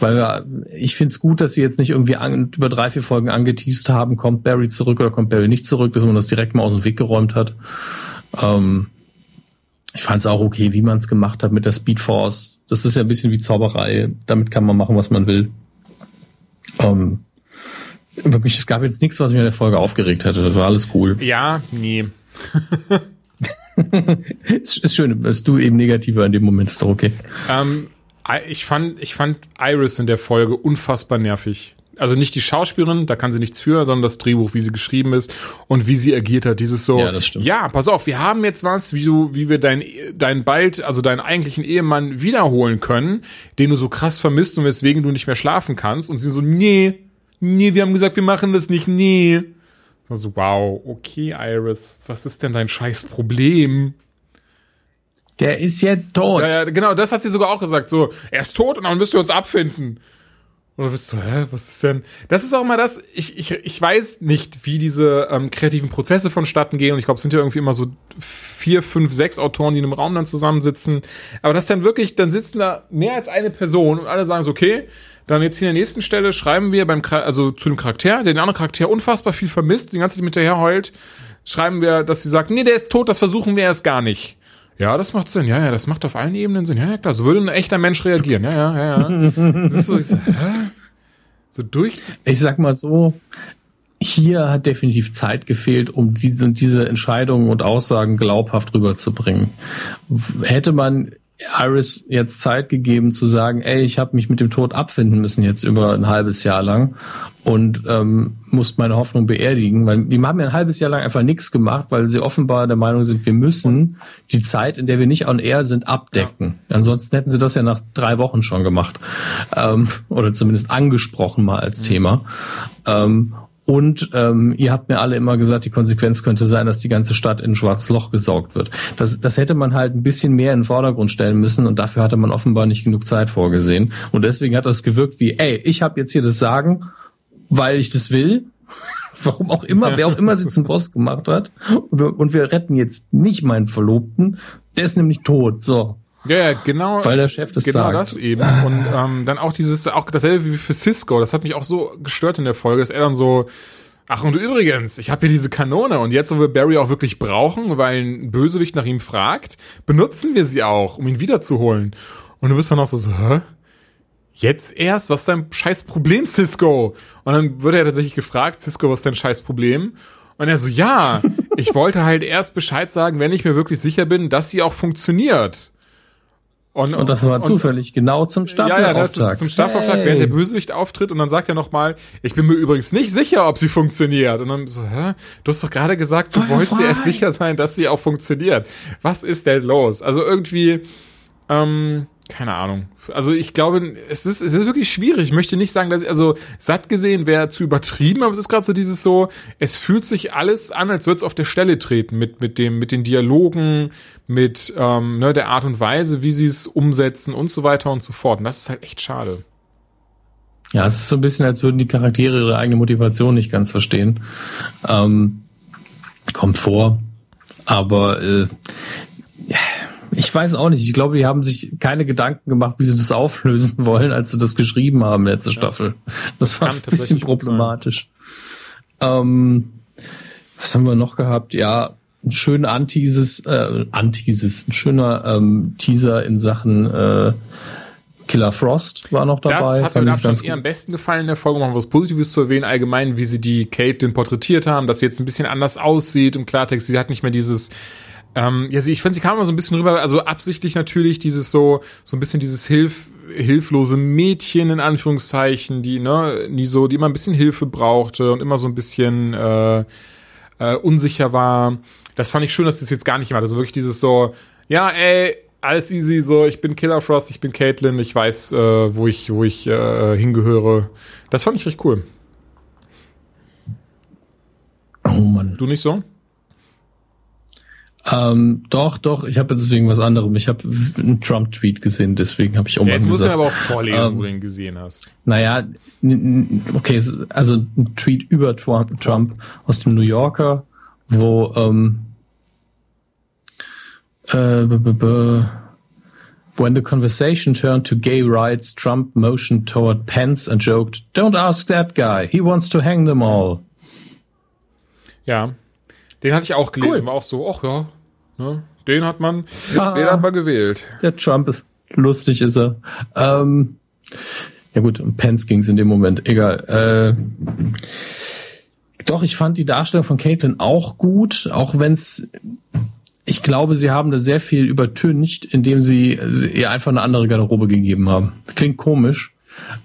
Weil wir, ich finde es gut, dass sie jetzt nicht irgendwie an, über drei, vier Folgen angeteased haben, kommt Barry zurück oder kommt Barry nicht zurück, dass man das direkt mal aus dem Weg geräumt hat. Ähm, ich fand es auch okay, wie man es gemacht hat mit der Speed Force. Das ist ja ein bisschen wie Zauberei. Damit kann man machen, was man will. Ähm, wirklich, es gab jetzt nichts, was mich in der Folge aufgeregt hätte. Das war alles cool. Ja, nee. ist, ist schön, dass du eben negativer in dem Moment ist doch okay. Ähm, ich fand, ich fand Iris in der Folge unfassbar nervig. Also nicht die Schauspielerin, da kann sie nichts für, sondern das Drehbuch, wie sie geschrieben ist und wie sie agiert hat. Dieses so, Ja, das stimmt. ja, pass auf, wir haben jetzt was, wie du, wie wir deinen, deinen bald, also deinen eigentlichen Ehemann wiederholen können, den du so krass vermisst und weswegen du nicht mehr schlafen kannst. Und sie so, nee, nee, wir haben gesagt, wir machen das nicht, nee. Also, wow, okay, Iris, was ist denn dein scheiß Problem? Der ist jetzt tot. Ja, ja, genau, das hat sie sogar auch gesagt. So, er ist tot und dann müsst ihr uns abfinden. Du bist so, hä, was ist denn? Das ist auch mal das, ich, ich, ich weiß nicht, wie diese ähm, kreativen Prozesse vonstatten gehen. Und ich glaube, es sind ja irgendwie immer so vier, fünf, sechs Autoren, die in einem Raum dann zusammensitzen. Aber das dann wirklich, dann sitzen da mehr als eine Person und alle sagen so, okay, dann jetzt hier in der nächsten Stelle schreiben wir beim, also zu dem Charakter, der den anderen Charakter unfassbar viel vermisst, die ganze Zeit hinterher heult, schreiben wir, dass sie sagt, nee, der ist tot, das versuchen wir erst gar nicht. Ja, das macht Sinn. Ja, ja, das macht auf allen Ebenen Sinn. Ja, ja, klar, so würde ein echter Mensch reagieren. Ja, ja, ja, ja. So, ich so, hä? So durch. Ich sag mal so, hier hat definitiv Zeit gefehlt, um diese, diese Entscheidungen und Aussagen glaubhaft rüberzubringen. Hätte man Iris jetzt Zeit gegeben zu sagen, ey, ich habe mich mit dem Tod abfinden müssen jetzt über ein halbes Jahr lang und ähm, muss meine Hoffnung beerdigen, weil die haben ja ein halbes Jahr lang einfach nichts gemacht, weil sie offenbar der Meinung sind, wir müssen die Zeit, in der wir nicht on air sind, abdecken. Ansonsten hätten sie das ja nach drei Wochen schon gemacht ähm, oder zumindest angesprochen mal als Thema. Ähm, und ähm, ihr habt mir alle immer gesagt, die Konsequenz könnte sein, dass die ganze Stadt in ein schwarzes Loch gesaugt wird. Das, das hätte man halt ein bisschen mehr in den Vordergrund stellen müssen und dafür hatte man offenbar nicht genug Zeit vorgesehen. Und deswegen hat das gewirkt wie, ey, ich habe jetzt hier das Sagen, weil ich das will. Warum auch immer, wer auch immer sie zum Boss gemacht hat. Und wir, und wir retten jetzt nicht meinen Verlobten. Der ist nämlich tot. So. Ja, ja, genau. Weil der Chef das genau sagt. das eben. Und ähm, dann auch dieses, auch dasselbe wie für Cisco. Das hat mich auch so gestört in der Folge, dass er dann so, ach und übrigens, ich habe hier diese Kanone und jetzt, wo wir Barry auch wirklich brauchen, weil ein Bösewicht nach ihm fragt, benutzen wir sie auch, um ihn wiederzuholen. Und du bist dann auch so, so hä? Jetzt erst? Was ist dein scheiß Problem, Cisco? Und dann wird er tatsächlich gefragt, Cisco, was ist dein scheiß Problem? Und er so, ja, ich wollte halt erst Bescheid sagen, wenn ich mir wirklich sicher bin, dass sie auch funktioniert. Und das war zufällig genau zum ja, Staffelauftakt. ja, das ist zum Staffelauftakt, Hey. während der Bösewicht auftritt und dann sagt er nochmal, ich bin mir übrigens nicht sicher, ob sie funktioniert. Und dann so, hä? Du hast doch gerade gesagt, du Feuer wolltest dir erst sicher sein, dass sie auch funktioniert. Was ist denn los? Also irgendwie, ähm, keine Ahnung. Also ich glaube, es ist, es ist wirklich schwierig. Ich möchte nicht sagen, dass ich, also satt gesehen wäre zu übertrieben, aber es ist gerade so dieses so, es fühlt sich alles an, als würde es auf der Stelle treten mit, mit dem, mit den Dialogen, mit ähm, ne, der Art und Weise, wie sie es umsetzen und so weiter und so fort. Und das ist halt echt schade. Ja, es ist so ein bisschen, als würden die Charaktere ihre eigene Motivation nicht ganz verstehen. Ähm, kommt vor. Aber äh, ich weiß auch nicht. Ich glaube, die haben sich keine Gedanken gemacht, wie sie das auflösen wollen, als sie das geschrieben haben, letzte Staffel. Das war Kann ein bisschen problematisch. Ähm, was haben wir noch gehabt? Ja, ein schöner Antises, äh, Antises, ein schöner ähm, Teaser in Sachen äh, Killer Frost war noch dabei. Das hat mir gut. eher am besten gefallen in der Folge, um was Positives zu erwähnen, allgemein, wie sie die Caitlyn porträtiert haben, dass sie jetzt ein bisschen anders aussieht im Klartext. Sie hat nicht mehr dieses, ähm, ja, sie, ich finde, sie kam immer so ein bisschen rüber, also absichtlich natürlich dieses so, so ein bisschen dieses Hilf, hilflose Mädchen in Anführungszeichen, die, ne, nie so, die immer ein bisschen Hilfe brauchte und immer so ein bisschen, äh, äh, unsicher war. Das fand ich schön, dass das jetzt gar nicht hat. Also wirklich dieses so, ja, ey, alles easy, so, ich bin Killer Frost, ich bin Caitlyn, ich weiß, äh, wo ich, wo ich äh, hingehöre. Das fand ich recht cool. Oh Mann. Du nicht so? Ähm, doch, doch, ich habe jetzt wegen was anderem. Ich habe einen Trump-Tweet gesehen, deswegen habe ich auch Ja, mal jetzt musst du aber auch vorlesen, Ähm, wo du ihn gesehen hast. Naja, okay, also ein Tweet über Trump, Trump aus dem New Yorker, wo ähm, äh, When the conversation turned to gay rights, Trump motioned toward Pence and joked, "Don't ask that guy. He wants to hang them all." Ja. Den hatte ich auch gelesen, Cool. war auch so, ach ja, ne, den hat man, Ah. den hat man gewählt. Der Trump ist lustig, ist er. Ähm, ja gut, um Pence ging es in dem Moment. Egal. Äh, doch, ich fand die Darstellung von Caitlyn auch gut, auch wenn es ich glaube, sie haben da sehr viel übertüncht, indem sie, sie ihr einfach eine andere Garderobe gegeben haben. Klingt komisch,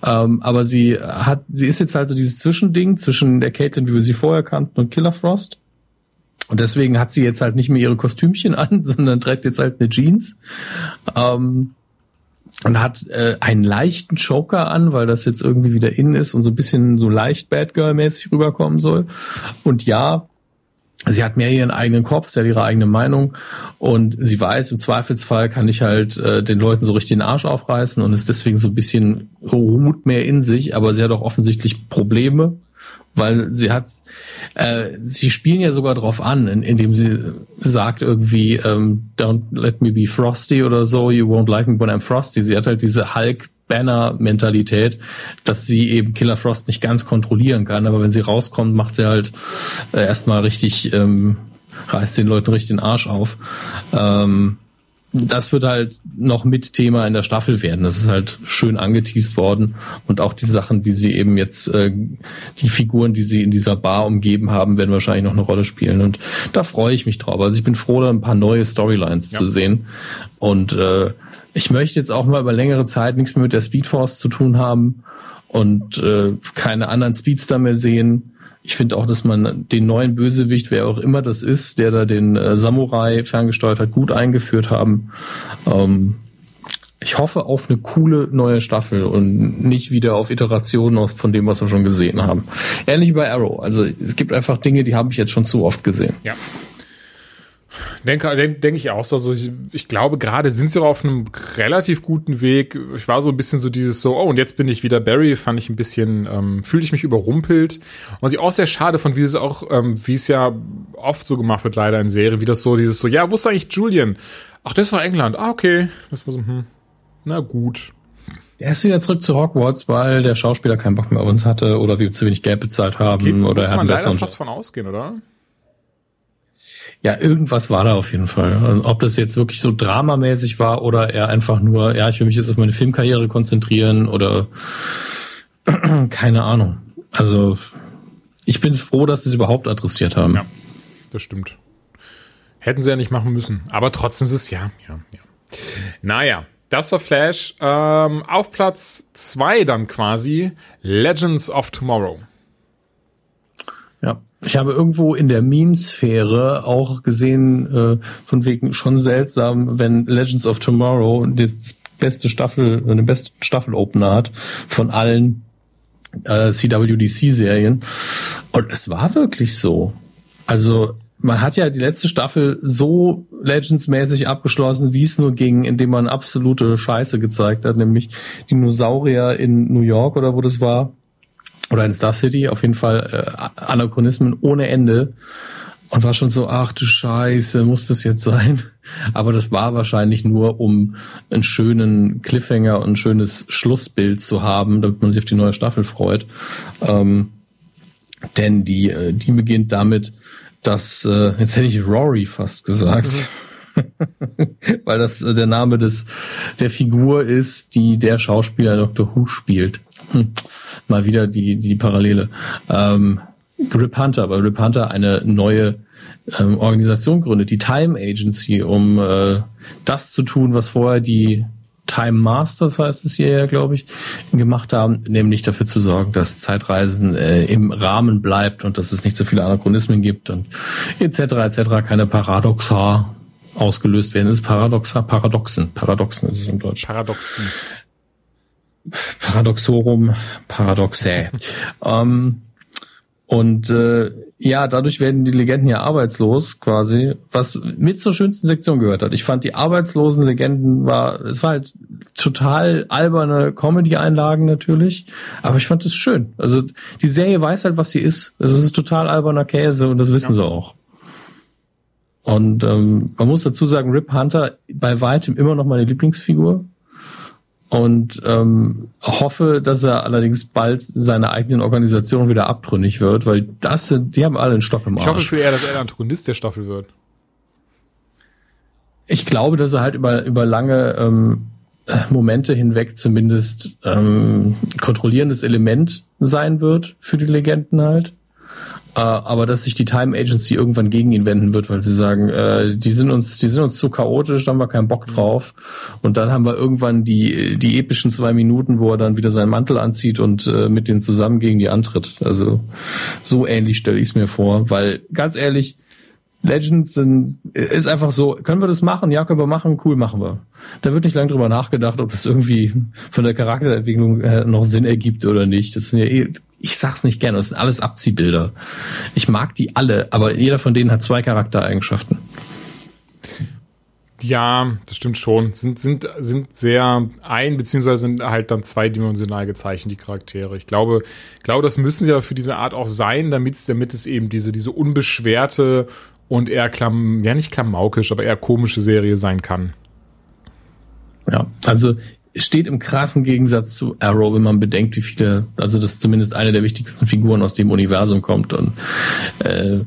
ähm, aber sie hat, sie ist jetzt halt so dieses Zwischending zwischen der Caitlin, wie wir sie vorher kannten, und Killer Frost. Und deswegen hat sie jetzt halt nicht mehr ihre Kostümchen an, sondern trägt jetzt halt eine Jeans. Ähm, und hat äh, einen leichten Joker an, weil das jetzt irgendwie wieder in ist und so ein bisschen so leicht Bad Girl mäßig rüberkommen soll. Und ja, sie hat mehr ihren eigenen Kopf, sie hat ihre eigene Meinung und sie weiß, im Zweifelsfall kann ich halt äh, den Leuten so richtig den Arsch aufreißen und ist deswegen so ein bisschen ruht mehr in sich, aber sie hat auch offensichtlich Probleme, weil sie hat, äh, sie spielen ja sogar drauf an, in, indem sie sagt irgendwie, ähm, don't let me be frosty oder so, you won't like me when I'm frosty. Sie hat halt diese Hulk Banner-Mentalität, dass sie eben Killer Frost nicht ganz kontrollieren kann, aber wenn sie rauskommt, macht sie halt äh, erstmal richtig, ähm, reißt den Leuten richtig den Arsch auf. Ähm, das wird halt noch mit Thema in der Staffel werden. Das ist halt schön angeteased worden und auch die Sachen, die sie eben jetzt, äh, die Figuren, die sie in dieser Bar umgeben haben, werden wahrscheinlich noch eine Rolle spielen und da freue ich mich drauf. Also ich bin froh, da ein paar neue Storylines ja. zu sehen und äh, ich möchte jetzt auch mal über längere Zeit nichts mehr mit der Speedforce zu tun haben und äh, keine anderen Speedster mehr sehen. Ich finde auch, dass man den neuen Bösewicht, wer auch immer das ist, der da den äh, Samurai ferngesteuert hat, gut eingeführt haben. Ähm, ich hoffe auf eine coole neue Staffel und nicht wieder auf Iterationen von dem, was wir schon gesehen haben. Ähnlich wie bei Arrow. Also es gibt einfach Dinge, die habe ich jetzt schon zu oft gesehen. Ja. Denke, denke, denke ich auch so. Also ich, ich glaube, gerade sind sie auch auf einem relativ guten Weg. Ich war so ein bisschen so dieses so, oh, und jetzt bin ich wieder Barry, fand ich ein bisschen, ähm, fühlte ich mich überrumpelt. Und ich auch sehr schade von, wie es auch, ähm, wie es ja oft so gemacht wird, leider in Serien, wie das so, dieses so, ja, wo ist eigentlich Julian? Ach, das war England. Ah, okay. Das war so, hm, na gut. Der ist wieder zurück zu Hogwarts, weil der Schauspieler keinen Bock mehr auf uns hatte oder wir zu wenig Geld bezahlt haben Geht, oder er hat man leider fast von ausgehen, oder? Ja, irgendwas war da auf jeden Fall. Und ob das jetzt wirklich so dramamäßig war oder er einfach nur, ja, ich will mich jetzt auf meine Filmkarriere konzentrieren oder keine Ahnung. Also ich bin froh, dass sie es überhaupt adressiert haben. Ja, das stimmt. Hätten sie ja nicht machen müssen. Aber trotzdem ist es ja, ja, ja. Naja, das war Flash. Ähm, auf Platz zwei dann quasi Legends of Tomorrow. Ich habe irgendwo in der Meme-Sphäre auch gesehen, äh, von wegen schon seltsam, wenn Legends of Tomorrow das beste Staffel, eine beste Staffel-Opener hat von allen äh, CWDC-Serien. Und es war wirklich so. Also man hat ja die letzte Staffel so Legends-mäßig abgeschlossen, wie es nur ging, indem man absolute Scheiße gezeigt hat, nämlich Dinosaurier in New York oder wo das war oder in Star City, auf jeden Fall äh, Anachronismen ohne Ende. Und war schon so, ach du Scheiße, muss das jetzt sein? Aber das war wahrscheinlich nur, um einen schönen Cliffhanger und ein schönes Schlussbild zu haben, damit man sich auf die neue Staffel freut. Ähm, denn die, äh, die beginnt damit, dass, äh, jetzt hätte ich Rory fast gesagt. Mhm. Weil das äh, der Name des, der Figur ist, die der Schauspieler Dr. Who spielt. Hm. Mal wieder die, die Parallele. Ähm, Rip Hunter, weil Rip Hunter eine neue ähm, Organisation gründet, die Time Agency, um äh, das zu tun, was vorher die Time Masters heißt es hier ja, glaube ich, gemacht haben, nämlich dafür zu sorgen, dass Zeitreisen äh, im Rahmen bleibt und dass es nicht so viele Anachronismen gibt und etc. etc. keine Paradoxa ausgelöst werden. Es ist Paradoxa, Paradoxen, Paradoxen ist es im Deutschen. Paradoxen. Paradoxorum paradoxe. ähm, und äh, ja, dadurch werden die Legenden ja arbeitslos quasi, was mit zur schönsten Sektion gehört hat. Ich fand die arbeitslosen Legenden war, es war halt total alberne Comedy-Einlagen natürlich, aber ich fand es schön. Also die Serie weiß halt, was sie ist. Es ist total alberner Käse und das wissen ja. sie auch. Und ähm, man muss dazu sagen, Rip Hunter bei weitem immer noch meine Lieblingsfigur und ähm, hoffe, dass er allerdings bald seiner eigenen Organisation wieder abtrünnig wird, weil das sind, die haben alle einen Stock im Arsch. Ich hoffe für er, dass er der Antagonist der Staffel wird. Ich glaube, dass er halt über, über lange ähm, Momente hinweg zumindest ähm, kontrollierendes Element sein wird für die Legenden halt. Äh, aber dass sich die Time Agency irgendwann gegen ihn wenden wird, weil sie sagen, äh, die sind uns, die sind uns zu chaotisch, da haben wir keinen Bock drauf. Und dann haben wir irgendwann die die epischen zwei Minuten, wo er dann wieder seinen Mantel anzieht und äh, mit denen zusammen gegen die antritt. Also so ähnlich stelle ich es mir vor, weil ganz ehrlich, Legends sind, ist einfach so, können wir das machen? Ja, können wir machen, cool, machen wir. Da wird nicht lange drüber nachgedacht, ob das irgendwie von der Charakterentwicklung noch Sinn ergibt oder nicht. Das sind ja eh, ich sag's nicht gerne, das sind alles Abziehbilder. Ich mag die alle, aber jeder von denen hat zwei Charaktereigenschaften. Ja, das stimmt schon. Sind, sind, sind sehr ein, beziehungsweise sind halt dann zweidimensional gezeichnet, die Charaktere. Ich glaube, glaube, das müssen sie ja für diese Art auch sein, damit, damit es eben diese, diese unbeschwerte und eher klam, ja nicht klamaukisch, aber eher komische Serie sein kann. Ja, also steht im krassen Gegensatz zu Arrow, wenn man bedenkt, wie viele, also das ist zumindest eine der wichtigsten Figuren aus dem Universum kommt und äh,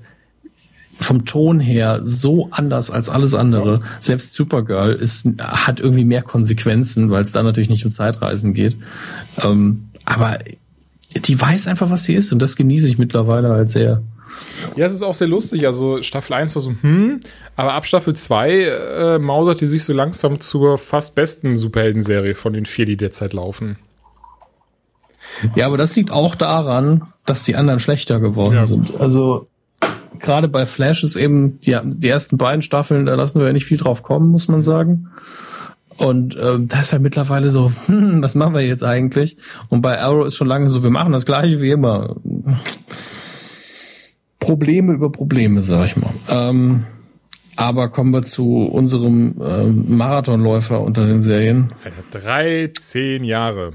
vom Ton her so anders als alles andere. Selbst Supergirl ist, hat irgendwie mehr Konsequenzen, weil es da natürlich nicht um Zeitreisen geht. Ähm, aber die weiß einfach, was sie ist und das genieße ich mittlerweile halt sehr. Ja, es ist auch sehr lustig. Also Staffel 1 war so, hm, aber ab Staffel 2 äh, mausert die sich so langsam zur fast besten Superhelden-Serie von den vier, die derzeit laufen. Ja, aber das liegt auch daran, dass die anderen schlechter geworden ja. sind. Also gerade bei Flash ist eben, die, die ersten beiden Staffeln, da lassen wir ja nicht viel drauf kommen, muss man sagen. Und ähm, da ist ja mittlerweile so, hm, was machen wir jetzt eigentlich? Und bei Arrow ist schon lange so, wir machen das gleiche wie immer. Probleme über Probleme, sag ich mal. Ähm, aber kommen wir zu unserem äh, Marathonläufer unter den Serien. 13 Jahre.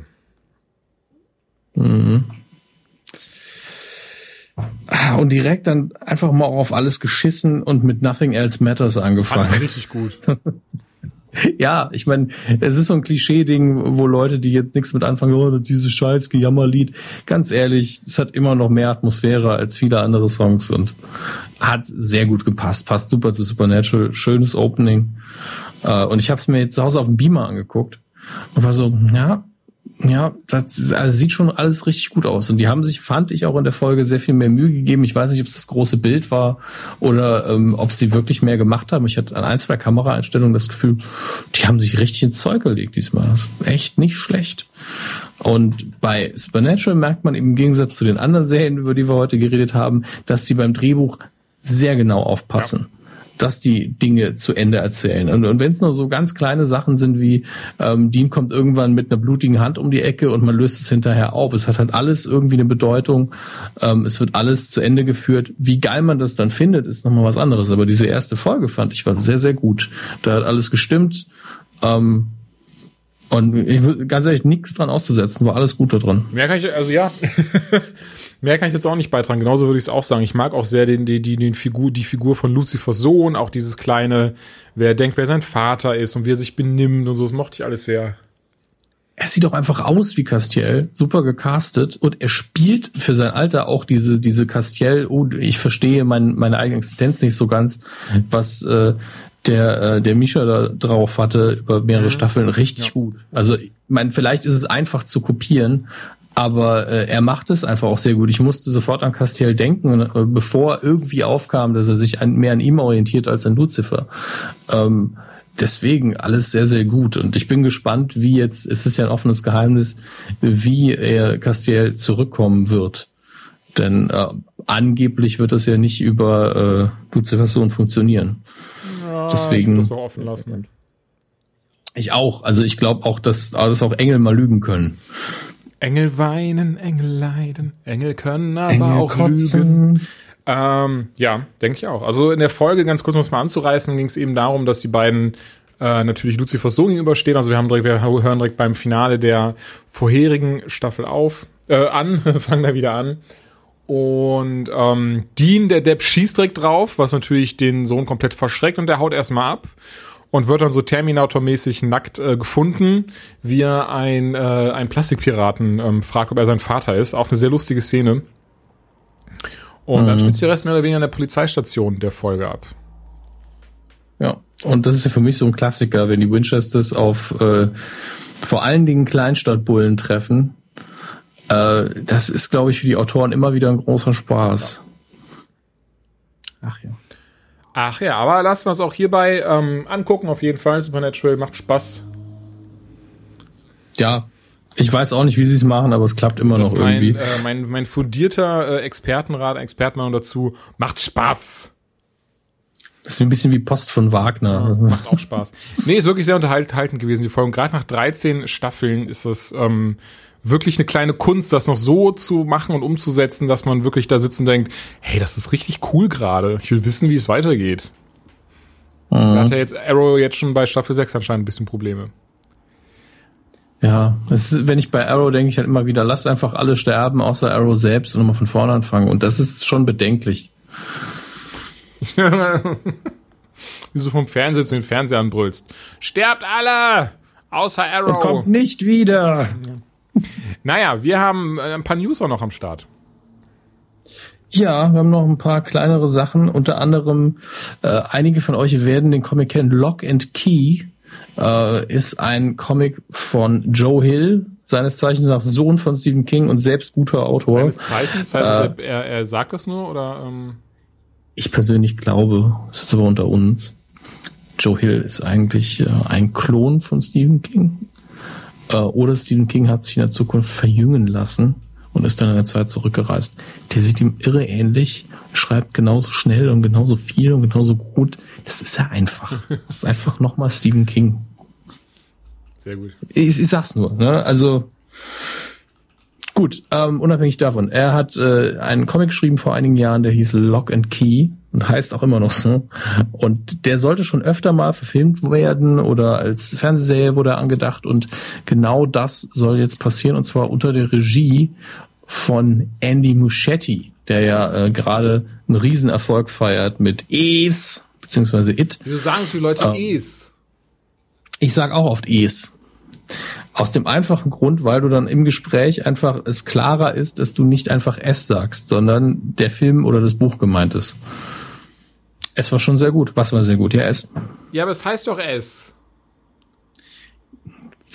Mhm. Und direkt dann einfach mal auf alles geschissen und mit Nothing Else Matters angefangen. Richtig gut. ja, ich meine, es ist so ein Klischee-Ding, wo Leute, die jetzt nichts mit anfangen, oh, dieses scheiß Gejammerlied, ganz ehrlich, es hat immer noch mehr Atmosphäre als viele andere Songs und hat sehr gut gepasst, passt super zu Supernatural, schönes Opening. Äh, und ich habe es mir jetzt zu Hause auf dem Beamer angeguckt und war so, ja, ja, das also sieht schon alles richtig gut aus. Und die haben sich, fand ich auch in der Folge, sehr viel mehr Mühe gegeben. Ich weiß nicht, ob es das große Bild war oder ähm, ob sie wirklich mehr gemacht haben. Ich hatte an ein, zwei Kameraeinstellungen das Gefühl, die haben sich richtig ins Zeug gelegt diesmal. Das ist echt nicht schlecht. Und bei Supernatural merkt man im Gegensatz zu den anderen Serien, über die wir heute geredet haben, dass die beim Drehbuch sehr genau aufpassen. Ja dass die Dinge zu Ende erzählen. Und, und wenn es nur so ganz kleine Sachen sind wie ähm, Dean kommt irgendwann mit einer blutigen Hand um die Ecke und man löst es hinterher auf. Es hat halt alles irgendwie eine Bedeutung. Ähm, es wird alles zu Ende geführt. Wie geil man das dann findet, ist nochmal was anderes. Aber diese erste Folge fand ich war sehr, sehr gut. Da hat alles gestimmt. Ähm, und ich würde ganz ehrlich nichts dran auszusetzen, war alles gut da dran. Mehr kann ich, also ja. Mehr kann ich jetzt auch nicht beitragen. Genauso würde ich es auch sagen. Ich mag auch sehr den, die, die, den Figur, die Figur von Lucifers Sohn, auch dieses kleine, wer denkt, wer sein Vater ist und wie er sich benimmt und so. Das mochte ich alles sehr. Er sieht auch einfach aus wie Castiel, super gecastet und er spielt für sein Alter auch diese diese Castiel. Oh, ich verstehe mein, meine eigene Existenz nicht so ganz, was äh, der äh, der Misha da drauf hatte über mehrere mhm. Staffeln richtig ja. gut. Also, ich mein, vielleicht ist es einfach zu kopieren, aber äh, er macht es einfach auch sehr gut. Ich musste sofort an Castiel denken, äh, bevor irgendwie aufkam, dass er sich an, mehr an ihm orientiert als an Lucifer. Ähm, deswegen alles sehr, sehr gut. Und ich bin gespannt, wie jetzt, es ist ja ein offenes Geheimnis, wie er Castiel zurückkommen wird. Denn äh, angeblich wird das ja nicht über äh, Lucifers Sohn funktionieren. Ja, Deswegen. Offen lassen. Ich auch. Also ich glaube auch, dass, dass auch Engel mal lügen können. Engel weinen, Engel leiden, Engel können aber Engel auch kotzen. lügen. Ähm, ja, denke ich auch. Also in der Folge, ganz kurz um es mal anzureißen, ging es eben darum, dass die beiden äh, natürlich Lucifers Sohn gegenüberstehen. Also wir haben direkt, wir hören direkt beim Finale der vorherigen Staffel auf, äh, an, fangen da wieder an. Und ähm, Dean, der Depp, schießt direkt drauf, was natürlich den Sohn komplett verschreckt und der haut erstmal ab und wird dann so Terminator-mäßig nackt äh, gefunden, wie er ein, äh, ein Plastikpiraten ähm, fragt, ob er sein Vater ist. Auch eine sehr lustige Szene. Und mhm. dann spielt sich der Rest mehr oder weniger an der Polizeistation der Folge ab. Ja, und das ist ja für mich so ein Klassiker, wenn die Winchesters auf äh, vor allen Dingen Kleinstadtbullen treffen. Äh, das ist, glaube ich, für die Autoren immer wieder ein großer Spaß. Ach ja. Ach ja, aber lassen wir es auch hierbei ähm, angucken, auf jeden Fall. Supernatural macht Spaß. Ja, ich weiß auch nicht, wie sie es machen, aber es klappt immer Das noch mein, irgendwie. äh, mein, mein fundierter äh, Expertenrat, Expertenmeinung dazu. Macht Spaß. Das ist ein bisschen wie Post von Wagner. Macht auch Spaß. nee, ist wirklich sehr unterhaltend gewesen, die Folge. Gerade nach 13 Staffeln ist es ähm, wirklich eine kleine Kunst, das noch so zu machen und umzusetzen, dass man wirklich da sitzt und denkt, hey, das ist richtig cool gerade. Ich will wissen, wie es weitergeht. Da hat ja jetzt Arrow jetzt schon bei Staffel 6 anscheinend ein bisschen Probleme. Ja, das ist, wenn ich bei Arrow denke ich halt immer wieder, lasst einfach alle sterben, außer Arrow selbst und nochmal von vorne anfangen. Und das ist schon bedenklich. Wie du vom Fernseher zu den Fernseher anbrüllst. Sterbt alle! Außer Arrow. Und kommt nicht wieder. Naja, wir haben äh, ein paar News auch noch am Start. Ja, wir haben noch ein paar kleinere Sachen. Unter anderem, äh, einige von euch werden den Comic kennen. Lock and Key äh, ist ein Comic von Joe Hill, seines Zeichens nach Sohn von Stephen King und selbst guter Autor. Seines Zeichens, das heißt, er, er, er sagt das nur oder ähm, Ich persönlich glaube, das ist aber unter uns, Joe Hill ist eigentlich äh, ein Klon von Stephen King. Äh, oder Stephen King hat sich in der Zukunft verjüngen lassen und ist dann in der Zeit zurückgereist. Der sieht ihm irre ähnlich, schreibt genauso schnell und genauso viel und genauso gut. Das ist ja einfach. Das ist einfach nochmal Stephen King. sehr gut. Ich, ich sag's nur, ne? Also gut, ähm, unabhängig davon. Er hat äh, einen Comic geschrieben vor einigen Jahren, der hieß Lock and Key und heißt auch immer noch so. Und der sollte schon öfter mal verfilmt werden oder als Fernsehserie wurde er angedacht. Und genau das soll jetzt passieren und zwar unter der Regie von Andy Muschietti, der ja äh, gerade einen Riesenerfolg feiert mit Es beziehungsweise It. Wieso sagen die Leute Ähm. Es? Ich sag auch oft es. Aus dem einfachen Grund, weil du dann im Gespräch einfach es klarer ist, dass du nicht einfach es sagst, sondern der Film oder das Buch gemeint ist. Es war schon sehr gut. Was war sehr gut? Ja, es. Ja, aber es heißt doch es.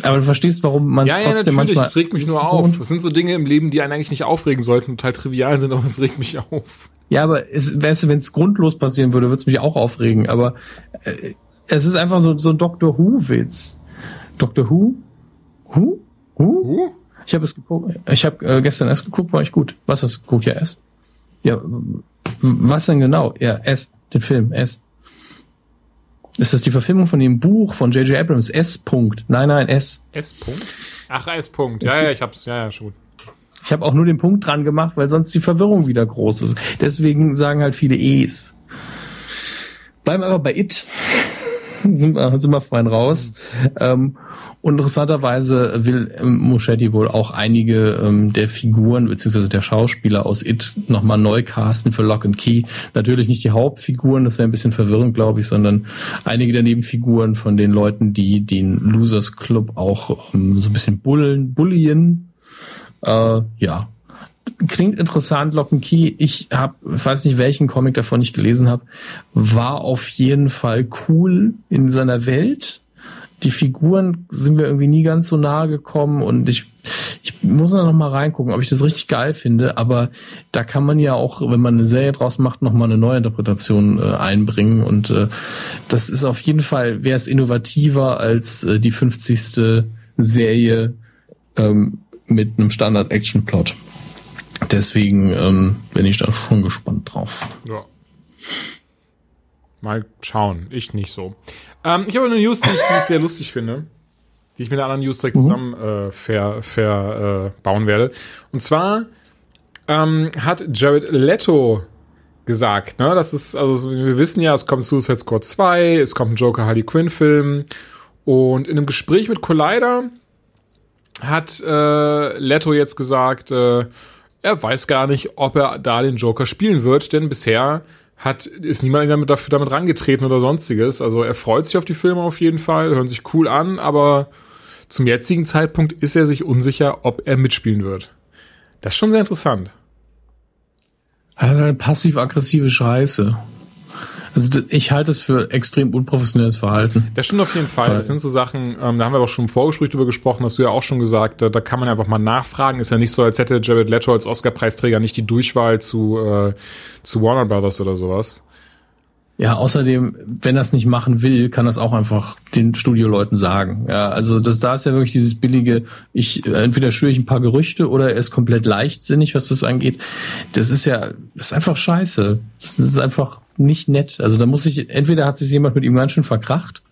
Aber du verstehst, warum man es Ja, ja, trotzdem natürlich. manchmal. Es regt mich nur auf. Das sind so Dinge im Leben, die einen eigentlich nicht aufregen sollten, total trivial sind, aber es regt mich auf. Ja, aber es, weißt du, wenn es grundlos passieren würde, würde es mich auch aufregen. Aber äh, es ist einfach so, so ein Doctor Who-Witz. Doctor Who? Who? Who? Huh? Ich habe es geguckt. Ich habe äh, gestern erst geguckt, war ich gut. Was hast du geguckt? Ja, S. Ja, was denn genau? Ja, S. Den Film S. Ist das die Verfilmung von dem Buch von J.J. Abrams? S. Punkt. Nein, nein, S. S. -Punkt? Ach, S. -Punkt. Ja, ja, ich hab's. Ja, ja, schon. Ich habe auch nur den Punkt dran gemacht, weil sonst die Verwirrung wieder groß ist. Deswegen sagen halt viele Es. Bleiben wir aber bei It. sind, wir, sind wir fein raus. Ähm, und interessanterweise will ähm, Muschetti wohl auch einige ähm, der Figuren beziehungsweise der Schauspieler aus It nochmal neu casten für Lock and Key. Natürlich nicht die Hauptfiguren, das wäre ein bisschen verwirrend, glaube ich, sondern einige der Nebenfiguren von den Leuten, die den Losers Club auch ähm, so ein bisschen bullen, bullien. Äh, ja, klingt interessant, Lock and Key. Ich hab, weiß nicht, welchen Comic davon ich gelesen habe, war auf jeden Fall cool in seiner Welt. Die Figuren sind mir irgendwie nie ganz so nahe gekommen und ich, ich muss da noch mal reingucken, ob ich das richtig geil finde. Aber da kann man ja auch, wenn man eine Serie draus macht, noch mal eine neue Interpretation äh, einbringen und äh, das ist auf jeden Fall, wäre es innovativer als äh, die 50. Serie ähm, mit einem Standard-Action-Plot. Deswegen ähm, bin ich da schon gespannt drauf. Ja. Mal schauen. Ich nicht so. Ähm, ich habe eine News, die ich, die ich sehr lustig finde. Die ich mit einer anderen News direkt zusammen äh, ver, ver, äh, bauen werde. Und zwar ähm, hat Jared Leto gesagt, ne, das ist, also wir wissen ja, es kommt Suicide Squad 2, es kommt ein Joker Harley Quinn Film und in einem Gespräch mit Collider hat äh, Leto jetzt gesagt, äh, er weiß gar nicht, ob er da den Joker spielen wird, denn bisher hat, ist niemand damit, dafür, damit rangetreten oder sonstiges. Also er freut sich auf die Filme auf jeden Fall, hören sich cool an, aber zum jetzigen Zeitpunkt ist er sich unsicher, ob er mitspielen wird. Das ist schon sehr interessant. Also eine passiv-aggressive Scheiße. Also ich halte es für extrem unprofessionelles Verhalten. Das stimmt auf jeden Fall. Fall. Das sind so Sachen, ähm, da haben wir auch schon im Vorgespräch drüber gesprochen, hast du ja auch schon gesagt, da, da kann man einfach mal nachfragen. Ist ja nicht so, als hätte Jared Leto als Oscar-Preisträger nicht die Durchwahl zu, äh, zu Warner Brothers oder sowas. Ja, außerdem, wenn er es nicht machen will, kann das auch einfach den Studioleuten sagen. Ja, also das da ist ja wirklich dieses billige, ich entweder schüre ich ein paar Gerüchte oder er ist komplett leichtsinnig, was das angeht. Das ist ja, das ist einfach scheiße. Das ist einfach nicht nett. Also da muss ich, entweder hat sich jemand mit ihm ganz schön verkracht,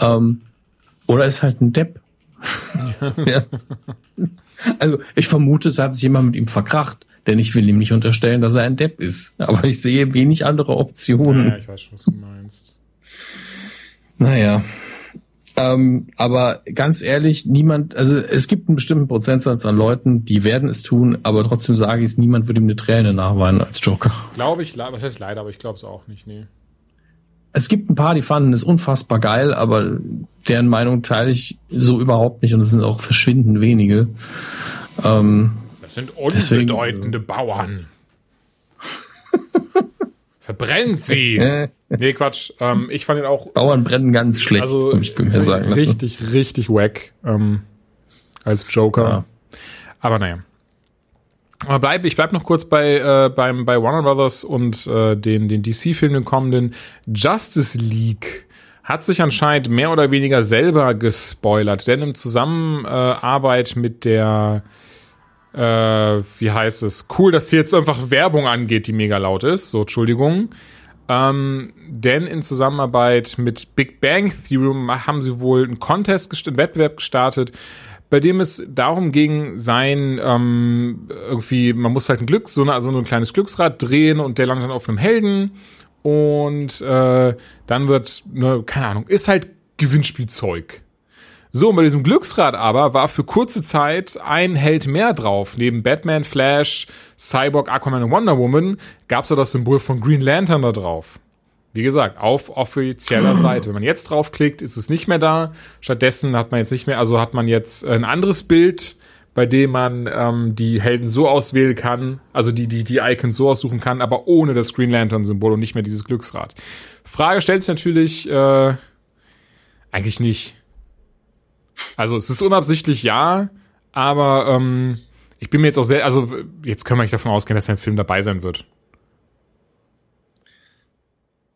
ähm, oder ist halt ein Depp. ja. Also ich vermute, es hat sich jemand mit ihm verkracht denn ich will ihm nicht unterstellen, dass er ein Depp ist. Aber ich sehe wenig andere Optionen. Ja, ich weiß schon, was du meinst. Naja. Ähm, aber ganz ehrlich, niemand, also es gibt einen bestimmten Prozentsatz an Leuten, die werden es tun, aber trotzdem sage ich es, niemand würde ihm eine Träne nachweinen als Joker. Glaube ich, was heißt leider, aber ich glaube es auch nicht, nee. Es gibt ein paar, die fanden es unfassbar geil, aber deren Meinung teile ich so überhaupt nicht und es sind auch verschwindend wenige. Ähm, sind unbedeutende Deswegen, Bauern. Verbrennt sie! nee, Quatsch. Ähm, ich fand ihn auch. Bauern brennen ganz schlecht, also, ich mir sagen Richtig, lassen. richtig wack ähm, als Joker. Ja. Aber naja. Aber bleib, ich bleib noch kurz bei, äh, beim, bei Warner Brothers und äh, den, den DC-Film, den kommenden Justice League hat sich anscheinend mehr oder weniger selber gespoilert, denn im Zusammenarbeit mit der äh, wie heißt es? Cool, dass hier jetzt einfach Werbung angeht, die mega laut ist. So, Entschuldigung. Ähm, denn in Zusammenarbeit mit Big Bang Theory haben sie wohl einen Contest, einen Wettbewerb gestartet, bei dem es darum ging, sein ähm, irgendwie, man muss halt ein Glück, so, eine, so ein kleines Glücksrad drehen und der landet dann auf einem Helden und äh, dann wird, ne, keine Ahnung, ist halt Gewinnspielzeug. So, und bei diesem Glücksrad aber war für kurze Zeit ein Held mehr drauf. Neben Batman, Flash, Cyborg, Aquaman und Wonder Woman gab es ja das Symbol von Green Lantern da drauf. Wie gesagt, auf offizieller Seite. Wenn man jetzt draufklickt, ist es nicht mehr da. Stattdessen hat man jetzt nicht mehr, also hat man jetzt ein anderes Bild, bei dem man ähm, die Helden so auswählen kann, also die, die, die Icons so aussuchen kann, aber ohne das Green Lantern-Symbol und nicht mehr dieses Glücksrad. Frage stellt sich natürlich, äh, eigentlich nicht. Also es ist unabsichtlich ja, aber ähm, ich bin mir jetzt auch sehr, also jetzt können wir nicht davon ausgehen, dass ein Film dabei sein wird.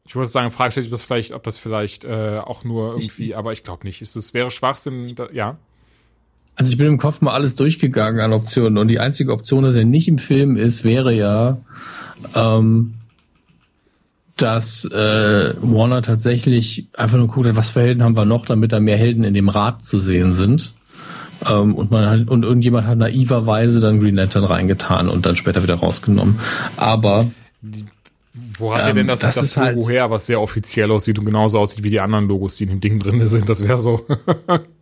Ich würde sagen, Frage stellt sich das vielleicht, ob das vielleicht äh, auch nur irgendwie, ich, aber ich glaube nicht. Ist es wäre Schwachsinn, da, ja. Also ich bin im Kopf mal alles durchgegangen an Optionen und die einzige Option, dass er nicht im Film ist, wäre ja, ähm, dass äh, Warner tatsächlich einfach nur guckt, was für Helden haben wir noch, damit da mehr Helden in dem Rad zu sehen sind. Ähm, und man hat, und irgendjemand hat naiverweise dann Green Lantern reingetan und dann später wieder rausgenommen. Aber wo hat ähm, er denn das, das, das Logo halt her, was sehr offiziell aussieht und genauso aussieht wie die anderen Logos, die in dem Ding drin sind? Das wäre so.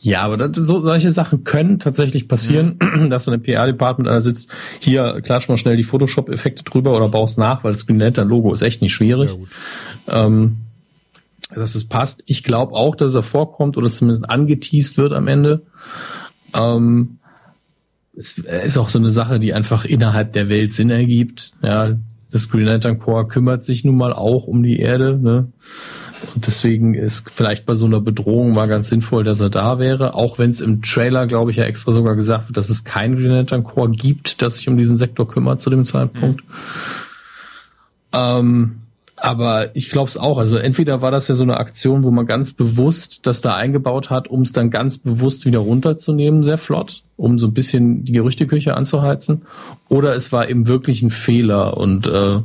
Ja, aber das, so, solche Sachen können tatsächlich passieren, mhm. dass so ein PR-Department einer sitzt, hier klatsch mal schnell die Photoshop-Effekte drüber oder baust nach, weil das Green Lantern-Logo ist echt nicht schwierig. Ja, ähm, dass es passt. Ich glaube auch, dass er vorkommt oder zumindest angeteased wird am Ende. Ähm, es ist auch so eine Sache, die einfach innerhalb der Welt Sinn ergibt. Ja, das Green Lantern Corps kümmert sich nun mal auch um die Erde. Ne? Und deswegen ist vielleicht bei so einer Bedrohung mal ganz sinnvoll, dass er da wäre. Auch wenn es im Trailer, glaube ich, ja extra sogar gesagt wird, dass es kein Green Lantern Corps gibt, das sich um diesen Sektor kümmert zu dem Zeitpunkt. Mhm. Ähm, aber ich glaube es auch. Also entweder war das ja so eine Aktion, wo man ganz bewusst das da eingebaut hat, um es dann ganz bewusst wieder runterzunehmen, sehr flott, um so ein bisschen die Gerüchteküche anzuheizen. Oder es war eben wirklich ein Fehler und äh,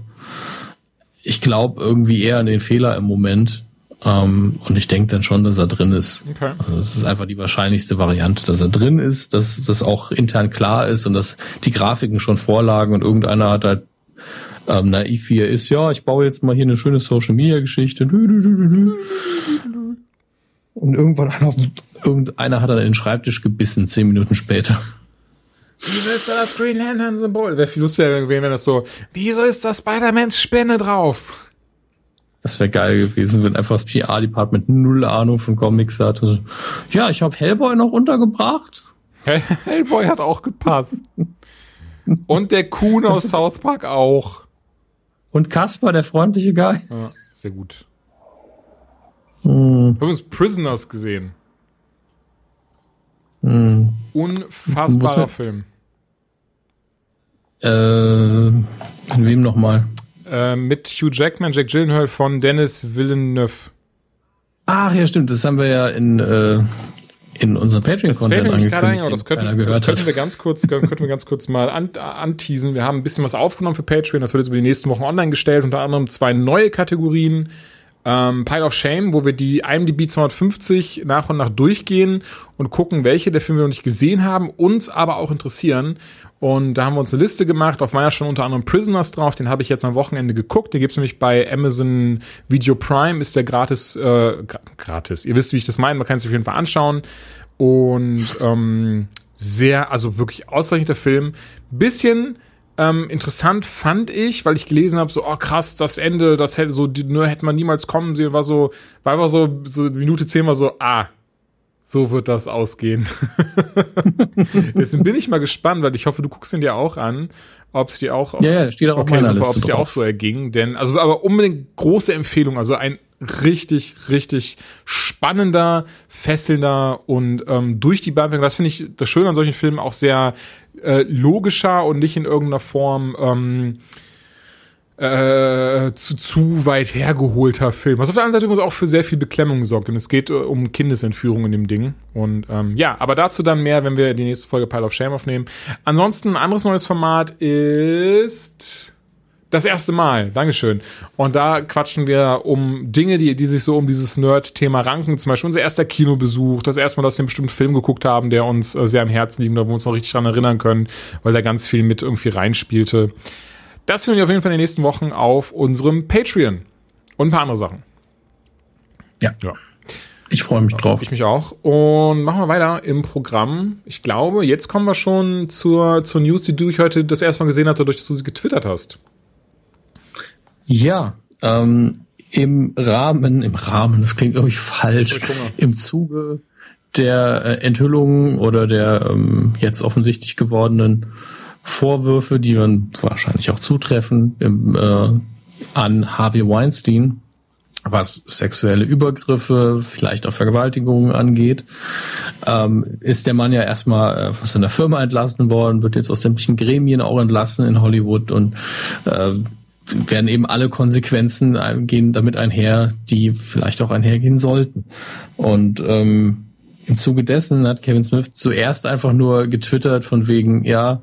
ich glaube irgendwie eher an den Fehler im Moment. Ähm, und ich denke dann schon, dass er drin ist. Okay. Also das ist einfach die wahrscheinlichste Variante, dass er drin ist, dass das auch intern klar ist und dass die Grafiken schon vorlagen und irgendeiner hat halt ähm, naiv wie er ist, ja, ich baue jetzt mal hier eine schöne Social Media Geschichte. Und irgendwann hat irgendeiner hat dann in den Schreibtisch gebissen, zehn Minuten später. Wieso ist da das Green Lantern Symbol? Wäre viel lustiger gewesen, wenn das so, wieso ist da Spider-Mans Spinne drauf? Das wäre geil gewesen, wenn einfach das PR-Department null Ahnung von Comics hat. Also, ja, ich habe Hellboy noch untergebracht. Hellboy hat auch gepasst. Und der Kuhn aus South Park auch. Und Kasper, der freundliche Guy. Ja, sehr gut. Hm. Wir haben uns Prisoners gesehen. Hm. Unfassbarer Film. Äh, in wem nochmal? Äh, mit Hugh Jackman, Jack Gyllenhaal von Dennis Villeneuve. Ach ja, stimmt. Das haben wir ja in, äh, in unserem Patreon-Content angekündigt. Ein, das, könnten, das könnten wir ganz kurz, könnten wir ganz kurz mal an, anteasen. Wir haben ein bisschen was aufgenommen für Patreon. Das wird jetzt über die nächsten Wochen online gestellt. Unter anderem zwei neue Kategorien. Ähm, Pile of Shame, wo wir die IMDb 250 nach und nach durchgehen und gucken, welche der Filme wir noch nicht gesehen haben, uns aber auch interessieren. Und da haben wir uns eine Liste gemacht. Auf meiner schon unter anderem Prisoners drauf. Den habe ich jetzt am Wochenende geguckt. Der gibt's nämlich bei Amazon Video Prime. Ist der gratis, äh, gratis. Ihr wisst, wie ich das meine. Man kann es auf jeden Fall anschauen. Und ähm, sehr, also wirklich ausreichender Film. Bisschen ähm, interessant fand ich, weil ich gelesen habe, so, oh krass, das Ende, das hätte so, nur hätte man niemals kommen sehen, war so, war einfach so, so Minute zehn war so, ah, so wird das ausgehen. Deswegen bin ich mal gespannt, weil ich hoffe, du guckst ihn dir auch an, ob es dir auch, ja, ja, steht auch okay, super, ob es dir auch so erging, denn, also, aber unbedingt große Empfehlung, also ein richtig, richtig spannender, fesselnder und ähm, durch die Bank, das finde ich das Schöne an solchen Filmen auch sehr äh, logischer und nicht in irgendeiner Form ähm, äh, zu, zu weit hergeholter Film. Was auf der anderen Seite übrigens auch für sehr viel Beklemmung sorgt. Und es geht äh, um Kindesentführung in dem Ding. Und ähm, ja, aber dazu dann mehr, wenn wir die nächste Folge Pile of Shame aufnehmen. Ansonsten ein anderes neues Format ist das erste Mal, Dankeschön. Und da quatschen wir um Dinge, die, die sich so um dieses Nerd-Thema ranken. Zum Beispiel unser erster Kinobesuch, das erste Mal, dass wir einen bestimmten Film geguckt haben, der uns äh, sehr am Herzen liegt, da wir uns noch richtig dran erinnern können, weil da ganz viel mit irgendwie reinspielte. Das finden wir auf jeden Fall in den nächsten Wochen auf unserem Patreon. Und ein paar andere Sachen. Ja. Ja. Ich freue mich drauf. Ich mich auch. Und machen wir weiter im Programm. Ich glaube, jetzt kommen wir schon zur, zur News, die du ich heute das erste Mal gesehen hast, dadurch, dass du sie getwittert hast. Ja, ähm, im Rahmen, im Rahmen, das klingt irgendwie falsch, im Zuge der äh, Enthüllungen oder der ähm, jetzt offensichtlich gewordenen Vorwürfe, die man wahrscheinlich auch zutreffen, im, äh, an Harvey Weinstein, was sexuelle Übergriffe, vielleicht auch Vergewaltigungen angeht, ähm, ist der Mann ja erstmal äh, aus seiner Firma entlassen worden, wird jetzt aus sämtlichen Gremien auch entlassen in Hollywood und äh, werden eben alle Konsequenzen gehen damit einher, die vielleicht auch einhergehen sollten. Und ähm, im Zuge dessen hat Kevin Smith zuerst einfach nur getwittert von wegen, ja,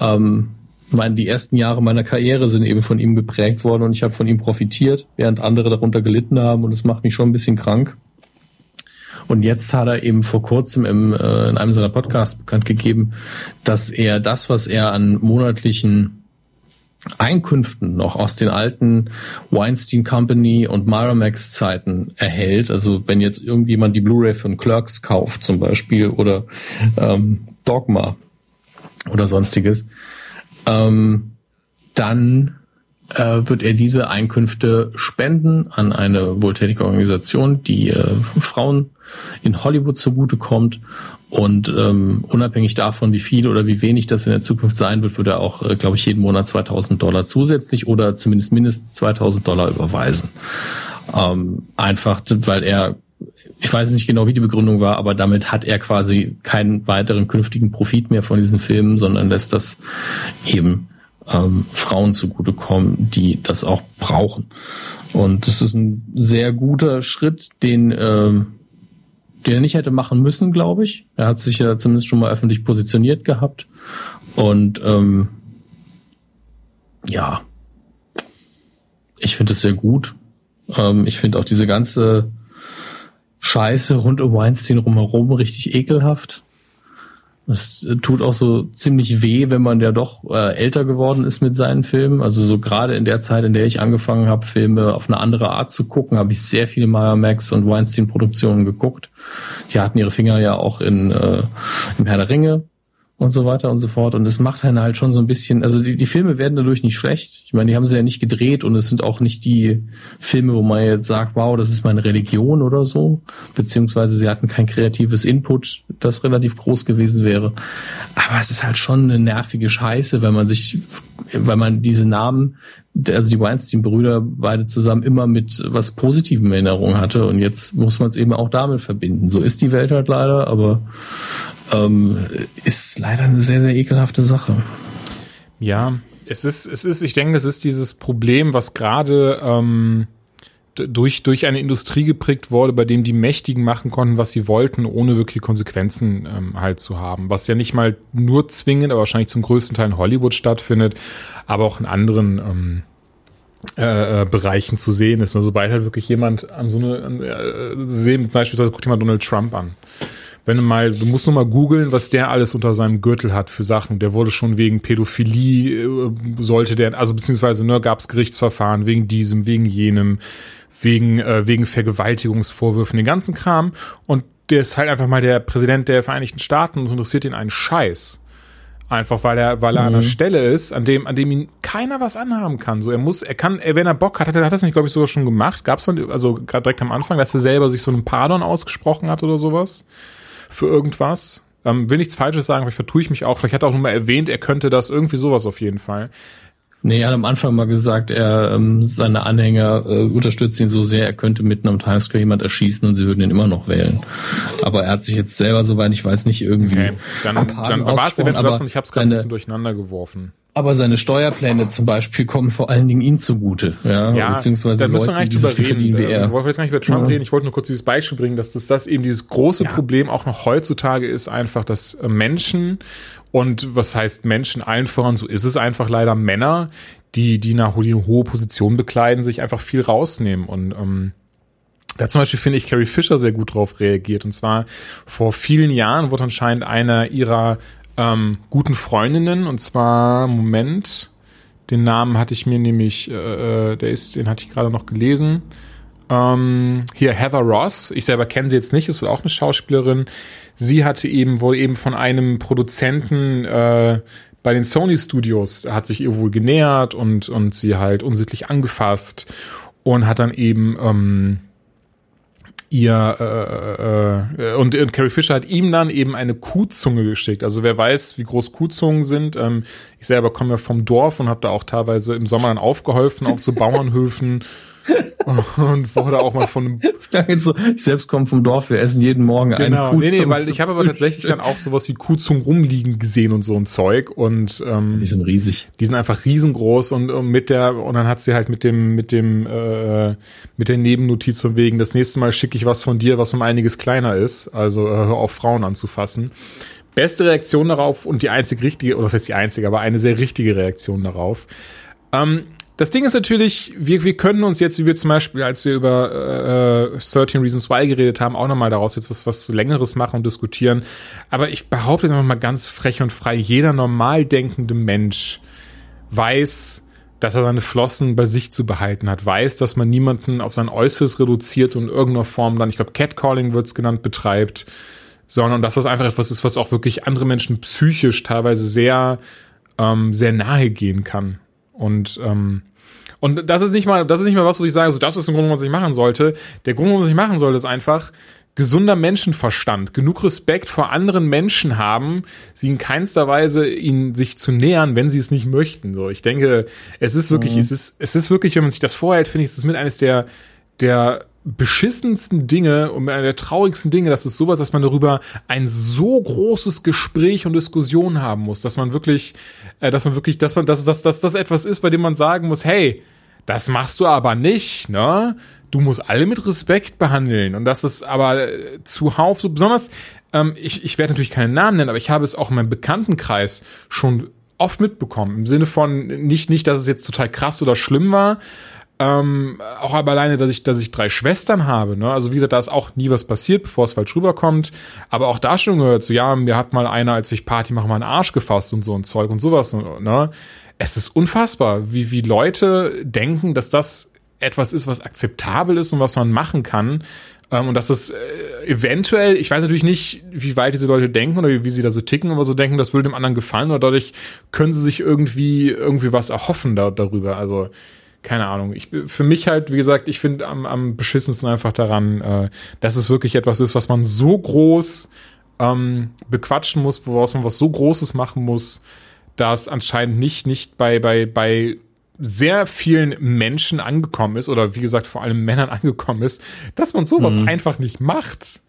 ähm, meine, die ersten Jahre meiner Karriere sind eben von ihm geprägt worden und ich habe von ihm profitiert, während andere darunter gelitten haben und es macht mich schon ein bisschen krank. Und jetzt hat er eben vor kurzem im, äh, in einem seiner Podcasts bekannt gegeben, dass er das, was er an monatlichen Einkünften noch aus den alten Weinstein Company und Miramax Zeiten erhält. Also wenn jetzt irgendjemand die Blu-ray von Clerks kauft zum Beispiel oder ähm, Dogma oder sonstiges, ähm, dann äh, wird er diese Einkünfte spenden an eine wohltätige Organisation, die äh, Frauen in Hollywood zugutekommt und ähm, unabhängig davon, wie viel oder wie wenig das in der Zukunft sein wird, wird er auch, äh, glaube ich, jeden Monat 2000 Dollar zusätzlich oder zumindest mindestens 2000 Dollar überweisen. Ähm, einfach, weil er, ich weiß nicht genau, wie die Begründung war, aber damit hat er quasi keinen weiteren künftigen Profit mehr von diesen Filmen, sondern lässt das eben ähm, Frauen zugutekommen, die das auch brauchen. Und das ist ein sehr guter Schritt, den ähm, den er nicht hätte machen müssen, glaube ich. Er hat sich ja zumindest schon mal öffentlich positioniert gehabt. Und ähm, ja, ich finde es sehr gut. Ähm, ich finde auch diese ganze Scheiße rund um Weinstein rumherum richtig ekelhaft. Es tut auch so ziemlich weh, wenn man ja doch äh, älter geworden ist mit seinen Filmen. Also so gerade in der Zeit, in der ich angefangen habe, Filme auf eine andere Art zu gucken, habe ich sehr viele Meyer Max und Weinstein-Produktionen geguckt. Die hatten ihre Finger ja auch in äh, im Herr der Ringe und so weiter und so fort. Und das macht einen halt schon so ein bisschen, also die, die Filme werden dadurch nicht schlecht. Ich meine, die haben sie ja nicht gedreht und es sind auch nicht die Filme, wo man jetzt sagt, wow, das ist meine Religion oder so. Beziehungsweise sie hatten kein kreatives Input, das relativ groß gewesen wäre. Aber es ist halt schon eine nervige Scheiße, wenn man sich, weil man diese Namen, also die Weinstein-Brüder beide zusammen immer mit was Positivem in Erinnerung hatte und jetzt muss man es eben auch damit verbinden. So ist die Welt halt leider, aber ähm, ist leider eine sehr, sehr ekelhafte Sache. Ja, Es ist, es ist, ich denke, es ist dieses Problem, was gerade ähm, durch, durch eine Industrie geprägt wurde, bei dem die Mächtigen machen konnten, was sie wollten, ohne wirklich Konsequenzen ähm, halt zu haben. Was ja nicht mal nur zwingend, aber wahrscheinlich zum größten Teil in Hollywood stattfindet, aber auch in anderen ähm, äh, äh Bereichen zu sehen ist. Also sobald halt wirklich jemand an so eine, an, äh, sehen, beispielsweise guck dir mal Donald Trump an wenn du mal, du musst nur mal googeln, was der alles unter seinem Gürtel hat für Sachen. Der wurde schon wegen Pädophilie, äh, sollte der, also beziehungsweise ne, gab es Gerichtsverfahren wegen diesem, wegen jenem, wegen, äh, wegen Vergewaltigungsvorwürfen, den ganzen Kram. Und der ist halt einfach mal der Präsident der Vereinigten Staaten und interessiert ihn einen Scheiß. Einfach weil er, weil er mhm. an einer Stelle ist, an dem, an dem ihn keiner was anhaben kann. So, er muss, er kann, er, wenn er Bock hat, hat er hat das nicht, glaube ich, sogar schon gemacht. Gab es dann, also gerade direkt am Anfang, dass er selber sich so einen Pardon ausgesprochen hat oder sowas für irgendwas. Ähm, will nichts Falsches sagen, vielleicht vertue ich mich auch. Vielleicht hat er auch nur mal erwähnt, er könnte das irgendwie sowas auf jeden Fall. Nee, er hat am Anfang mal gesagt, er ähm, seine Anhänger äh, unterstützen ihn so sehr, er könnte mitten am Times Square jemand erschießen und sie würden ihn immer noch wählen. Aber er hat sich jetzt selber, soweit ich weiß, nicht irgendwie. Okay. Dann, dann war es eventuell das und ich habe es gerade ein bisschen durcheinander geworfen. Aber seine Steuerpläne zum Beispiel kommen vor allen Dingen ihm zugute, ja, ja beziehungsweise da müssen wir eigentlich drüber reden. Wie also, ich wollte jetzt gar nicht über Trump ja. reden, ich wollte nur kurz dieses Beispiel bringen, dass das, das eben dieses große ja. Problem auch noch heutzutage ist, einfach, dass äh, Menschen und was heißt Menschen allen voran, so ist es einfach leider Männer, die, die nach die hohe Position bekleiden, sich einfach viel rausnehmen und ähm, da zum Beispiel finde ich Carrie Fisher sehr gut drauf reagiert. Und zwar vor vielen Jahren wurde anscheinend einer ihrer ähm, guten Freundinnen und zwar Moment, den Namen hatte ich mir nämlich, äh, äh, der ist, den hatte ich gerade noch gelesen. Ähm, hier Heather Ross, ich selber kenne sie jetzt nicht, ist wohl auch eine Schauspielerin. Sie hatte eben wohl eben von einem Produzenten äh, bei den Sony Studios hat sich ihr wohl genähert und und sie halt unsittlich angefasst und hat dann eben ähm, ihr äh, äh, und, und Carrie Fisher hat ihm dann eben eine Kuhzunge geschickt. Also wer weiß, wie groß Kuhzungen sind. Ähm, ich selber komme ja vom Dorf und habe da auch teilweise im Sommer dann aufgeholfen auf so Bauernhöfen und wurde auch mal von das klang jetzt so, ich selbst komme vom Dorf, wir essen jeden Morgen genau. eine Kuhzung. Nee, nee, weil ich habe aber tatsächlich dann auch sowas wie Kuhzungen rumliegen gesehen und so ein Zeug und ähm, die sind riesig. Die sind einfach riesengroß und, und mit der und dann hat sie halt mit dem mit dem äh, mit der Nebennotiz von wegen das nächste Mal schicke ich was von dir, was um einiges kleiner ist, also äh, hör auf Frauen anzufassen. Beste Reaktion darauf und die einzig richtige, oder was heißt die einzige, aber eine sehr richtige Reaktion darauf. Ähm, das Ding ist natürlich, wir, wir können uns jetzt, wie wir zum Beispiel, als wir über äh, 13 Reasons Why geredet haben, auch nochmal daraus jetzt was, was Längeres machen und diskutieren. Aber ich behaupte jetzt einfach mal ganz frech und frei, jeder normal denkende Mensch weiß, dass er seine Flossen bei sich zu behalten hat, weiß, dass man niemanden auf sein Äußeres reduziert und in irgendeiner Form dann, ich glaube, Catcalling wird's genannt, betreibt, sondern dass das einfach etwas ist, was auch wirklich andere Menschen psychisch teilweise sehr, ähm, sehr nahe gehen kann. Und ähm, und das ist nicht mal, das ist nicht mal was, wo ich sage, so das ist ein Grund, was ich machen sollte. Der Grund, was ich machen sollte, ist einfach gesunder Menschenverstand, genug Respekt vor anderen Menschen haben, sie in keinster Weise ihnen sich zu nähern, wenn sie es nicht möchten. So, ich denke, es ist wirklich, mhm. es ist, es ist wirklich, wenn man sich das vorhält, finde ich, es ist mit eines der der beschissensten Dinge und einer der traurigsten Dinge, das ist sowas, dass man darüber ein so großes Gespräch und Diskussion haben muss, dass man wirklich, äh, dass man wirklich, dass man, dass, dass, dass das etwas ist, bei dem man sagen muss, hey, das machst du aber nicht, ne? Du musst alle mit Respekt behandeln. Und das ist aber äh, zuhauf so besonders, ähm, ich, ich werde natürlich keinen Namen nennen, aber ich habe es auch in meinem Bekanntenkreis schon oft mitbekommen. Im Sinne von nicht, nicht, dass es jetzt total krass oder schlimm war, ähm, auch aber alleine, dass ich, dass ich drei Schwestern habe, ne? Also wie gesagt, da ist auch nie was passiert, bevor es falsch rüberkommt. Aber auch da schon gehört, so ja, mir hat mal einer, als ich Party mache, mal einen Arsch gefasst und so ein Zeug und sowas, ne? Es ist unfassbar, wie, wie Leute denken, dass das etwas ist, was akzeptabel ist und was man machen kann. Ähm, und dass es äh, eventuell, ich weiß natürlich nicht, wie weit diese Leute denken oder wie, wie sie da so ticken, aber so denken, das würde dem anderen gefallen oder dadurch können sie sich irgendwie, irgendwie was erhoffen da, darüber. Also, keine Ahnung. Ich, für mich halt, wie gesagt, ich finde am, am beschissensten einfach daran, äh, dass es wirklich etwas ist, was man so groß ähm, bequatschen muss, woraus man was so Großes machen muss, dass anscheinend nicht, nicht bei, bei, bei sehr vielen Menschen angekommen ist, oder wie gesagt, vor allem Männern angekommen ist, dass man sowas mhm. einfach nicht macht.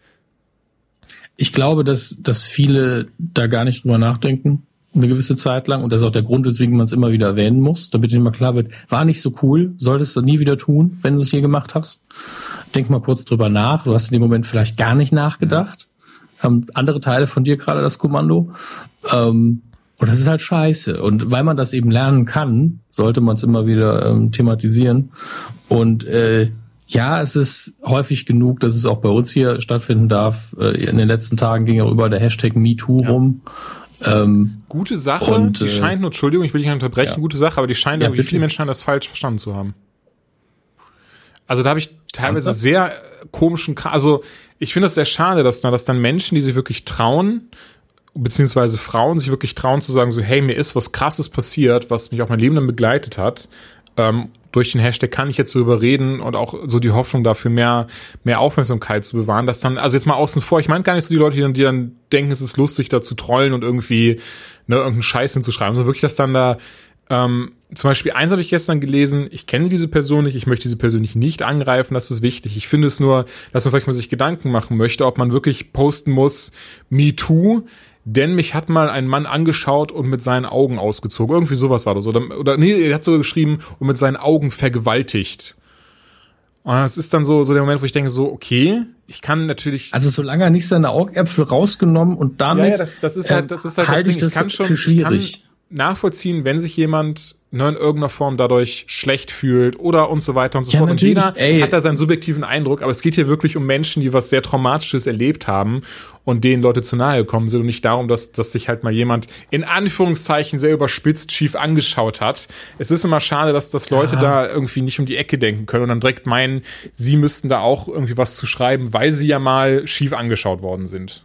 Ich glaube, dass, dass viele da gar nicht drüber nachdenken eine gewisse Zeit lang und das ist auch der Grund, weswegen man es immer wieder erwähnen muss, damit immer klar wird, war nicht so cool, solltest du nie wieder tun, wenn du es hier gemacht hast. Denk mal kurz drüber nach. Du hast in dem Moment vielleicht gar nicht nachgedacht. Haben andere Teile von dir gerade das Kommando. Ähm, und das ist halt scheiße. Und weil man das eben lernen kann, sollte man es immer wieder ähm, thematisieren. Und äh, ja, es ist häufig genug, dass es auch bei uns hier stattfinden darf. Äh, in den letzten Tagen ging auch über der Hashtag MeToo ja. rum. Ähm, gute Sache, und, die äh, scheint nur, Entschuldigung, ich will dich nicht unterbrechen, ja. gute Sache, aber die scheint ja, irgendwie, viele Menschen das falsch verstanden zu haben. Also da habe ich teilweise sehr komischen, also ich finde es sehr schade, dass, dass dann Menschen, die sich wirklich trauen, beziehungsweise Frauen sich wirklich trauen zu sagen, so, hey, mir ist was krasses passiert, was mich auch mein Leben dann begleitet hat. Ähm, durch den Hashtag kann ich jetzt darüber reden und auch so die Hoffnung dafür mehr, mehr Aufmerksamkeit zu bewahren, dass dann, also jetzt mal außen vor, ich meine gar nicht so die Leute, die dann, die dann denken, es ist lustig, da zu trollen und irgendwie, ne, irgendeinen Scheiß hinzuschreiben, sondern wirklich, dass dann da, ähm, zum Beispiel eins habe ich gestern gelesen, ich kenne diese Person nicht, ich möchte diese Person nicht angreifen, das ist wichtig. Ich finde es nur, dass man vielleicht mal sich Gedanken machen möchte, ob man wirklich posten muss, me too, denn mich hat mal ein Mann angeschaut und mit seinen Augen ausgezogen. Irgendwie sowas war das. Oder, oder nee, er hat sogar geschrieben und mit seinen Augen vergewaltigt. Und es ist dann so, so der Moment, wo ich denke, so, okay, ich kann natürlich. Also solange er nicht seine Augäpfel rausgenommen und damit. Ja, ja das, das ist halt, das ist halt halt das Ding. Ich, kann schon, schwierig. Ich kann nachvollziehen, wenn sich jemand ne, in irgendeiner Form dadurch schlecht fühlt oder und so weiter und so ja, fort. Und jeder ey. hat da seinen subjektiven Eindruck, aber es geht hier wirklich um Menschen, die was sehr Traumatisches erlebt haben und denen Leute zu nahe gekommen sind und nicht darum, dass, dass sich halt mal jemand in Anführungszeichen sehr überspitzt schief angeschaut hat. Es ist immer schade, dass, dass Leute ja. da irgendwie nicht um die Ecke denken können und dann direkt meinen, sie müssten da auch irgendwie was zu schreiben, weil sie ja mal schief angeschaut worden sind.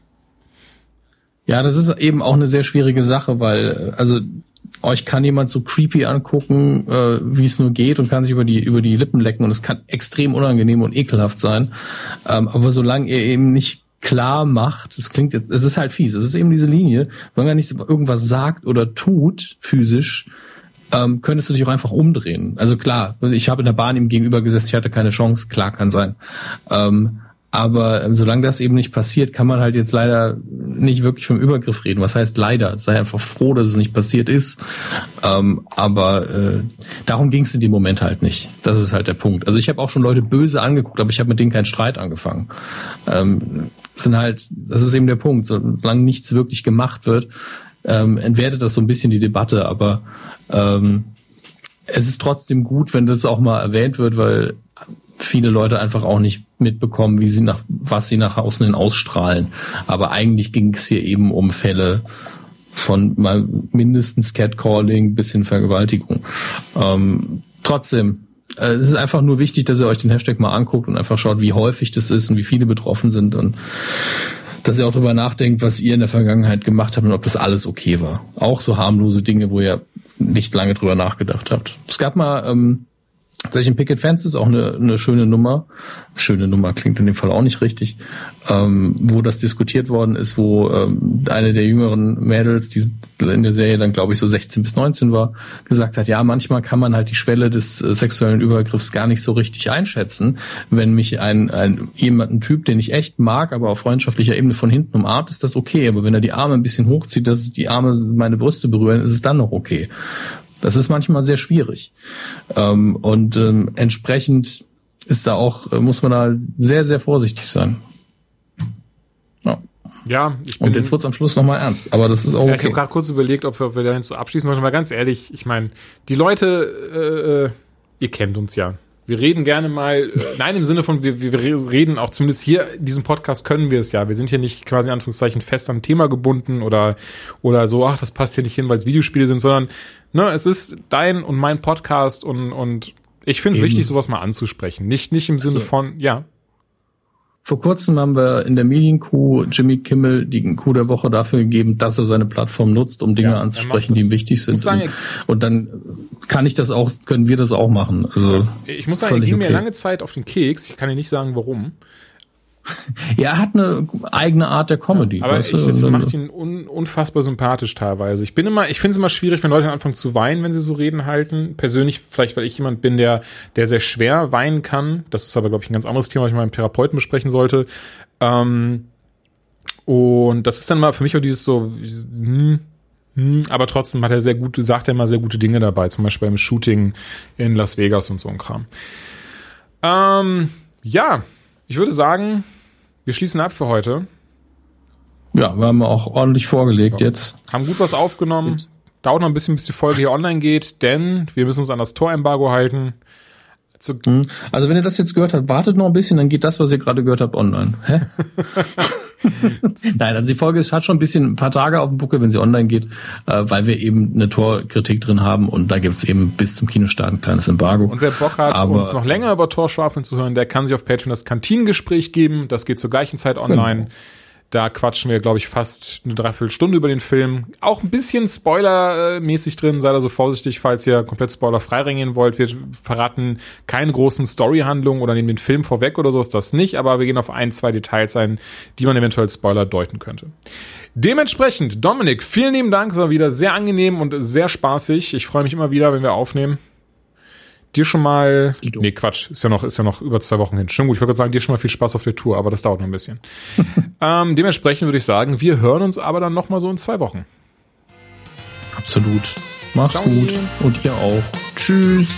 Ja, das ist eben auch eine sehr schwierige Sache, weil also euch kann jemand so creepy angucken, äh, wie es nur geht und kann sich über die über die Lippen lecken und es kann extrem unangenehm und ekelhaft sein. Ähm, aber solange ihr eben nicht klar macht, es klingt jetzt, es ist halt fies, es ist eben diese Linie, solange er nicht irgendwas sagt oder tut physisch, ähm, könntest du dich auch einfach umdrehen. Also klar, ich habe in der Bahn ihm gegenüber gesessen, ich hatte keine Chance, klar kann sein. Ähm, aber ähm, solange das eben nicht passiert, kann man halt jetzt leider nicht wirklich vom Übergriff reden. Was heißt leider? Sei einfach froh, dass es nicht passiert ist. Ähm, aber äh, darum ging es in dem Moment halt nicht. Das ist halt der Punkt. Also ich habe auch schon Leute böse angeguckt, aber ich habe mit denen keinen Streit angefangen. Ähm, sind halt, das ist eben der Punkt. Solange nichts wirklich gemacht wird, ähm, entwertet das so ein bisschen die Debatte. Aber ähm, es ist trotzdem gut, wenn das auch mal erwähnt wird, weil viele Leute einfach auch nicht mitbekommen, wie sie nach, was sie nach außen hin ausstrahlen. Aber eigentlich ging es hier eben um Fälle von mal mindestens Catcalling bis hin Vergewaltigung. Ähm, trotzdem, äh, es ist einfach nur wichtig, dass ihr euch den Hashtag mal anguckt und einfach schaut, wie häufig das ist und wie viele betroffen sind und dass ihr auch darüber nachdenkt, was ihr in der Vergangenheit gemacht habt und ob das alles okay war. Auch so harmlose Dinge, wo ihr nicht lange drüber nachgedacht habt. Es gab mal ähm, Tatsächlich Picket Fence ist auch eine, eine schöne Nummer. Schöne Nummer klingt in dem Fall auch nicht richtig. Ähm, wo das diskutiert worden ist, wo ähm, eine der jüngeren Mädels, die in der Serie dann glaube ich so 16 bis 19 war, gesagt hat, ja, manchmal kann man halt die Schwelle des äh, sexuellen Übergriffs gar nicht so richtig einschätzen. Wenn mich ein, ein jemand, Typ, den ich echt mag, aber auf freundschaftlicher Ebene von hinten umarmt, ist das okay. Aber wenn er die Arme ein bisschen hochzieht, dass die Arme meine Brüste berühren, ist es dann noch okay. Das ist manchmal sehr schwierig. Ähm, und ähm, entsprechend ist da auch, äh, muss man da sehr, sehr vorsichtig sein. Ja. Ja, ich bin, Und jetzt wird's am Schluss nochmal ernst, aber das ist auch okay. Ich habe gerade kurz überlegt, ob wir, ob wir dahin so abschließen wollen, aber ganz ehrlich, ich meine, die Leute, äh, äh ihr kennt uns ja. Wir reden gerne mal, äh, nein, im Sinne von, wir, wir reden auch zumindest hier, in diesem Podcast können wir es ja. Wir sind hier nicht quasi in Anführungszeichen fest am Thema gebunden oder, oder so, ach, das passt hier nicht hin, weil es Videospiele sind, sondern, ne, es ist dein und mein Podcast und, und ich finde es wichtig, sowas mal anzusprechen. Nicht, nicht im Sinne also, von, ja. Vor kurzem haben wir in der Medienkuh Jimmy Kimmel die Kuh der Woche dafür gegeben, dass er seine Plattform nutzt, um Dinge ja, anzusprechen, die ihm wichtig sind. Sagen, und, dann kann ich das auch, können wir das auch machen. Also ich muss sagen, er ging okay. mir lange Zeit auf den Keks. Ich kann dir nicht sagen, warum ja, er hat eine eigene Art der Comedy. Ja, aber weißt ich, das macht ihn un, unfassbar sympathisch teilweise. Ich bin immer, ich finde es immer schwierig, wenn Leute anfangen zu weinen, wenn sie so Reden halten. Persönlich, vielleicht, weil ich jemand bin, der, der sehr schwer weinen kann. Das ist aber, glaube ich, ein ganz anderes Thema, was ich mal mit einem Therapeuten besprechen sollte. Ähm, und das ist dann mal für mich auch dieses so, hm, Hm, aber trotzdem hat er sehr gute, sagt er immer sehr gute Dinge dabei, zum Beispiel beim Shooting in Las Vegas und so ein Kram. Ähm, ja, ich würde sagen, wir schließen ab für heute. Ja, wir haben auch ordentlich vorgelegt ja. jetzt. Haben gut was aufgenommen. Dauert noch ein bisschen, bis die Folge hier online geht, denn wir müssen uns an das Torembargo halten. Hm. Also wenn ihr das jetzt gehört habt, wartet noch ein bisschen, dann geht das, was ihr gerade gehört habt, online. Hä? Nein, also die Folge hat schon ein bisschen ein paar Tage auf dem Buckel, wenn sie online geht, äh, weil wir eben eine Torkritik drin haben und da gibt's eben bis zum Kinostart ein kleines Embargo. Und wer Bock hat, Aber, uns noch länger über Torschwafeln zu hören, der kann sich auf Patreon das Kantinengespräch geben. Das geht zur gleichen Zeit online. Genau. Da quatschen wir, glaube ich, fast eine Dreiviertelstunde über den Film. Auch ein bisschen spoilermäßig drin. Seid also vorsichtig, falls ihr komplett spoilerfrei reingehen wollt. Wir verraten keine großen Storyhandlungen oder nehmen den Film vorweg oder so ist das nicht. Aber wir gehen auf ein, zwei Details ein, die man eventuell Spoiler deuten könnte. Dementsprechend, Dominik, vielen lieben Dank. Es war wieder sehr angenehm und sehr spaßig. Ich freue mich immer wieder, wenn wir aufnehmen dir schon mal. Dito. Nee, Quatsch, ist ja noch, ist ja noch über zwei Wochen hin. Schon gut, ich wollte gerade sagen, dir schon mal viel Spaß auf der Tour, aber das dauert noch ein bisschen. ähm, dementsprechend würde ich sagen, wir hören uns aber dann noch mal so in zwei Wochen. Absolut. Mach's Ciao. gut und ihr auch. Tschüss.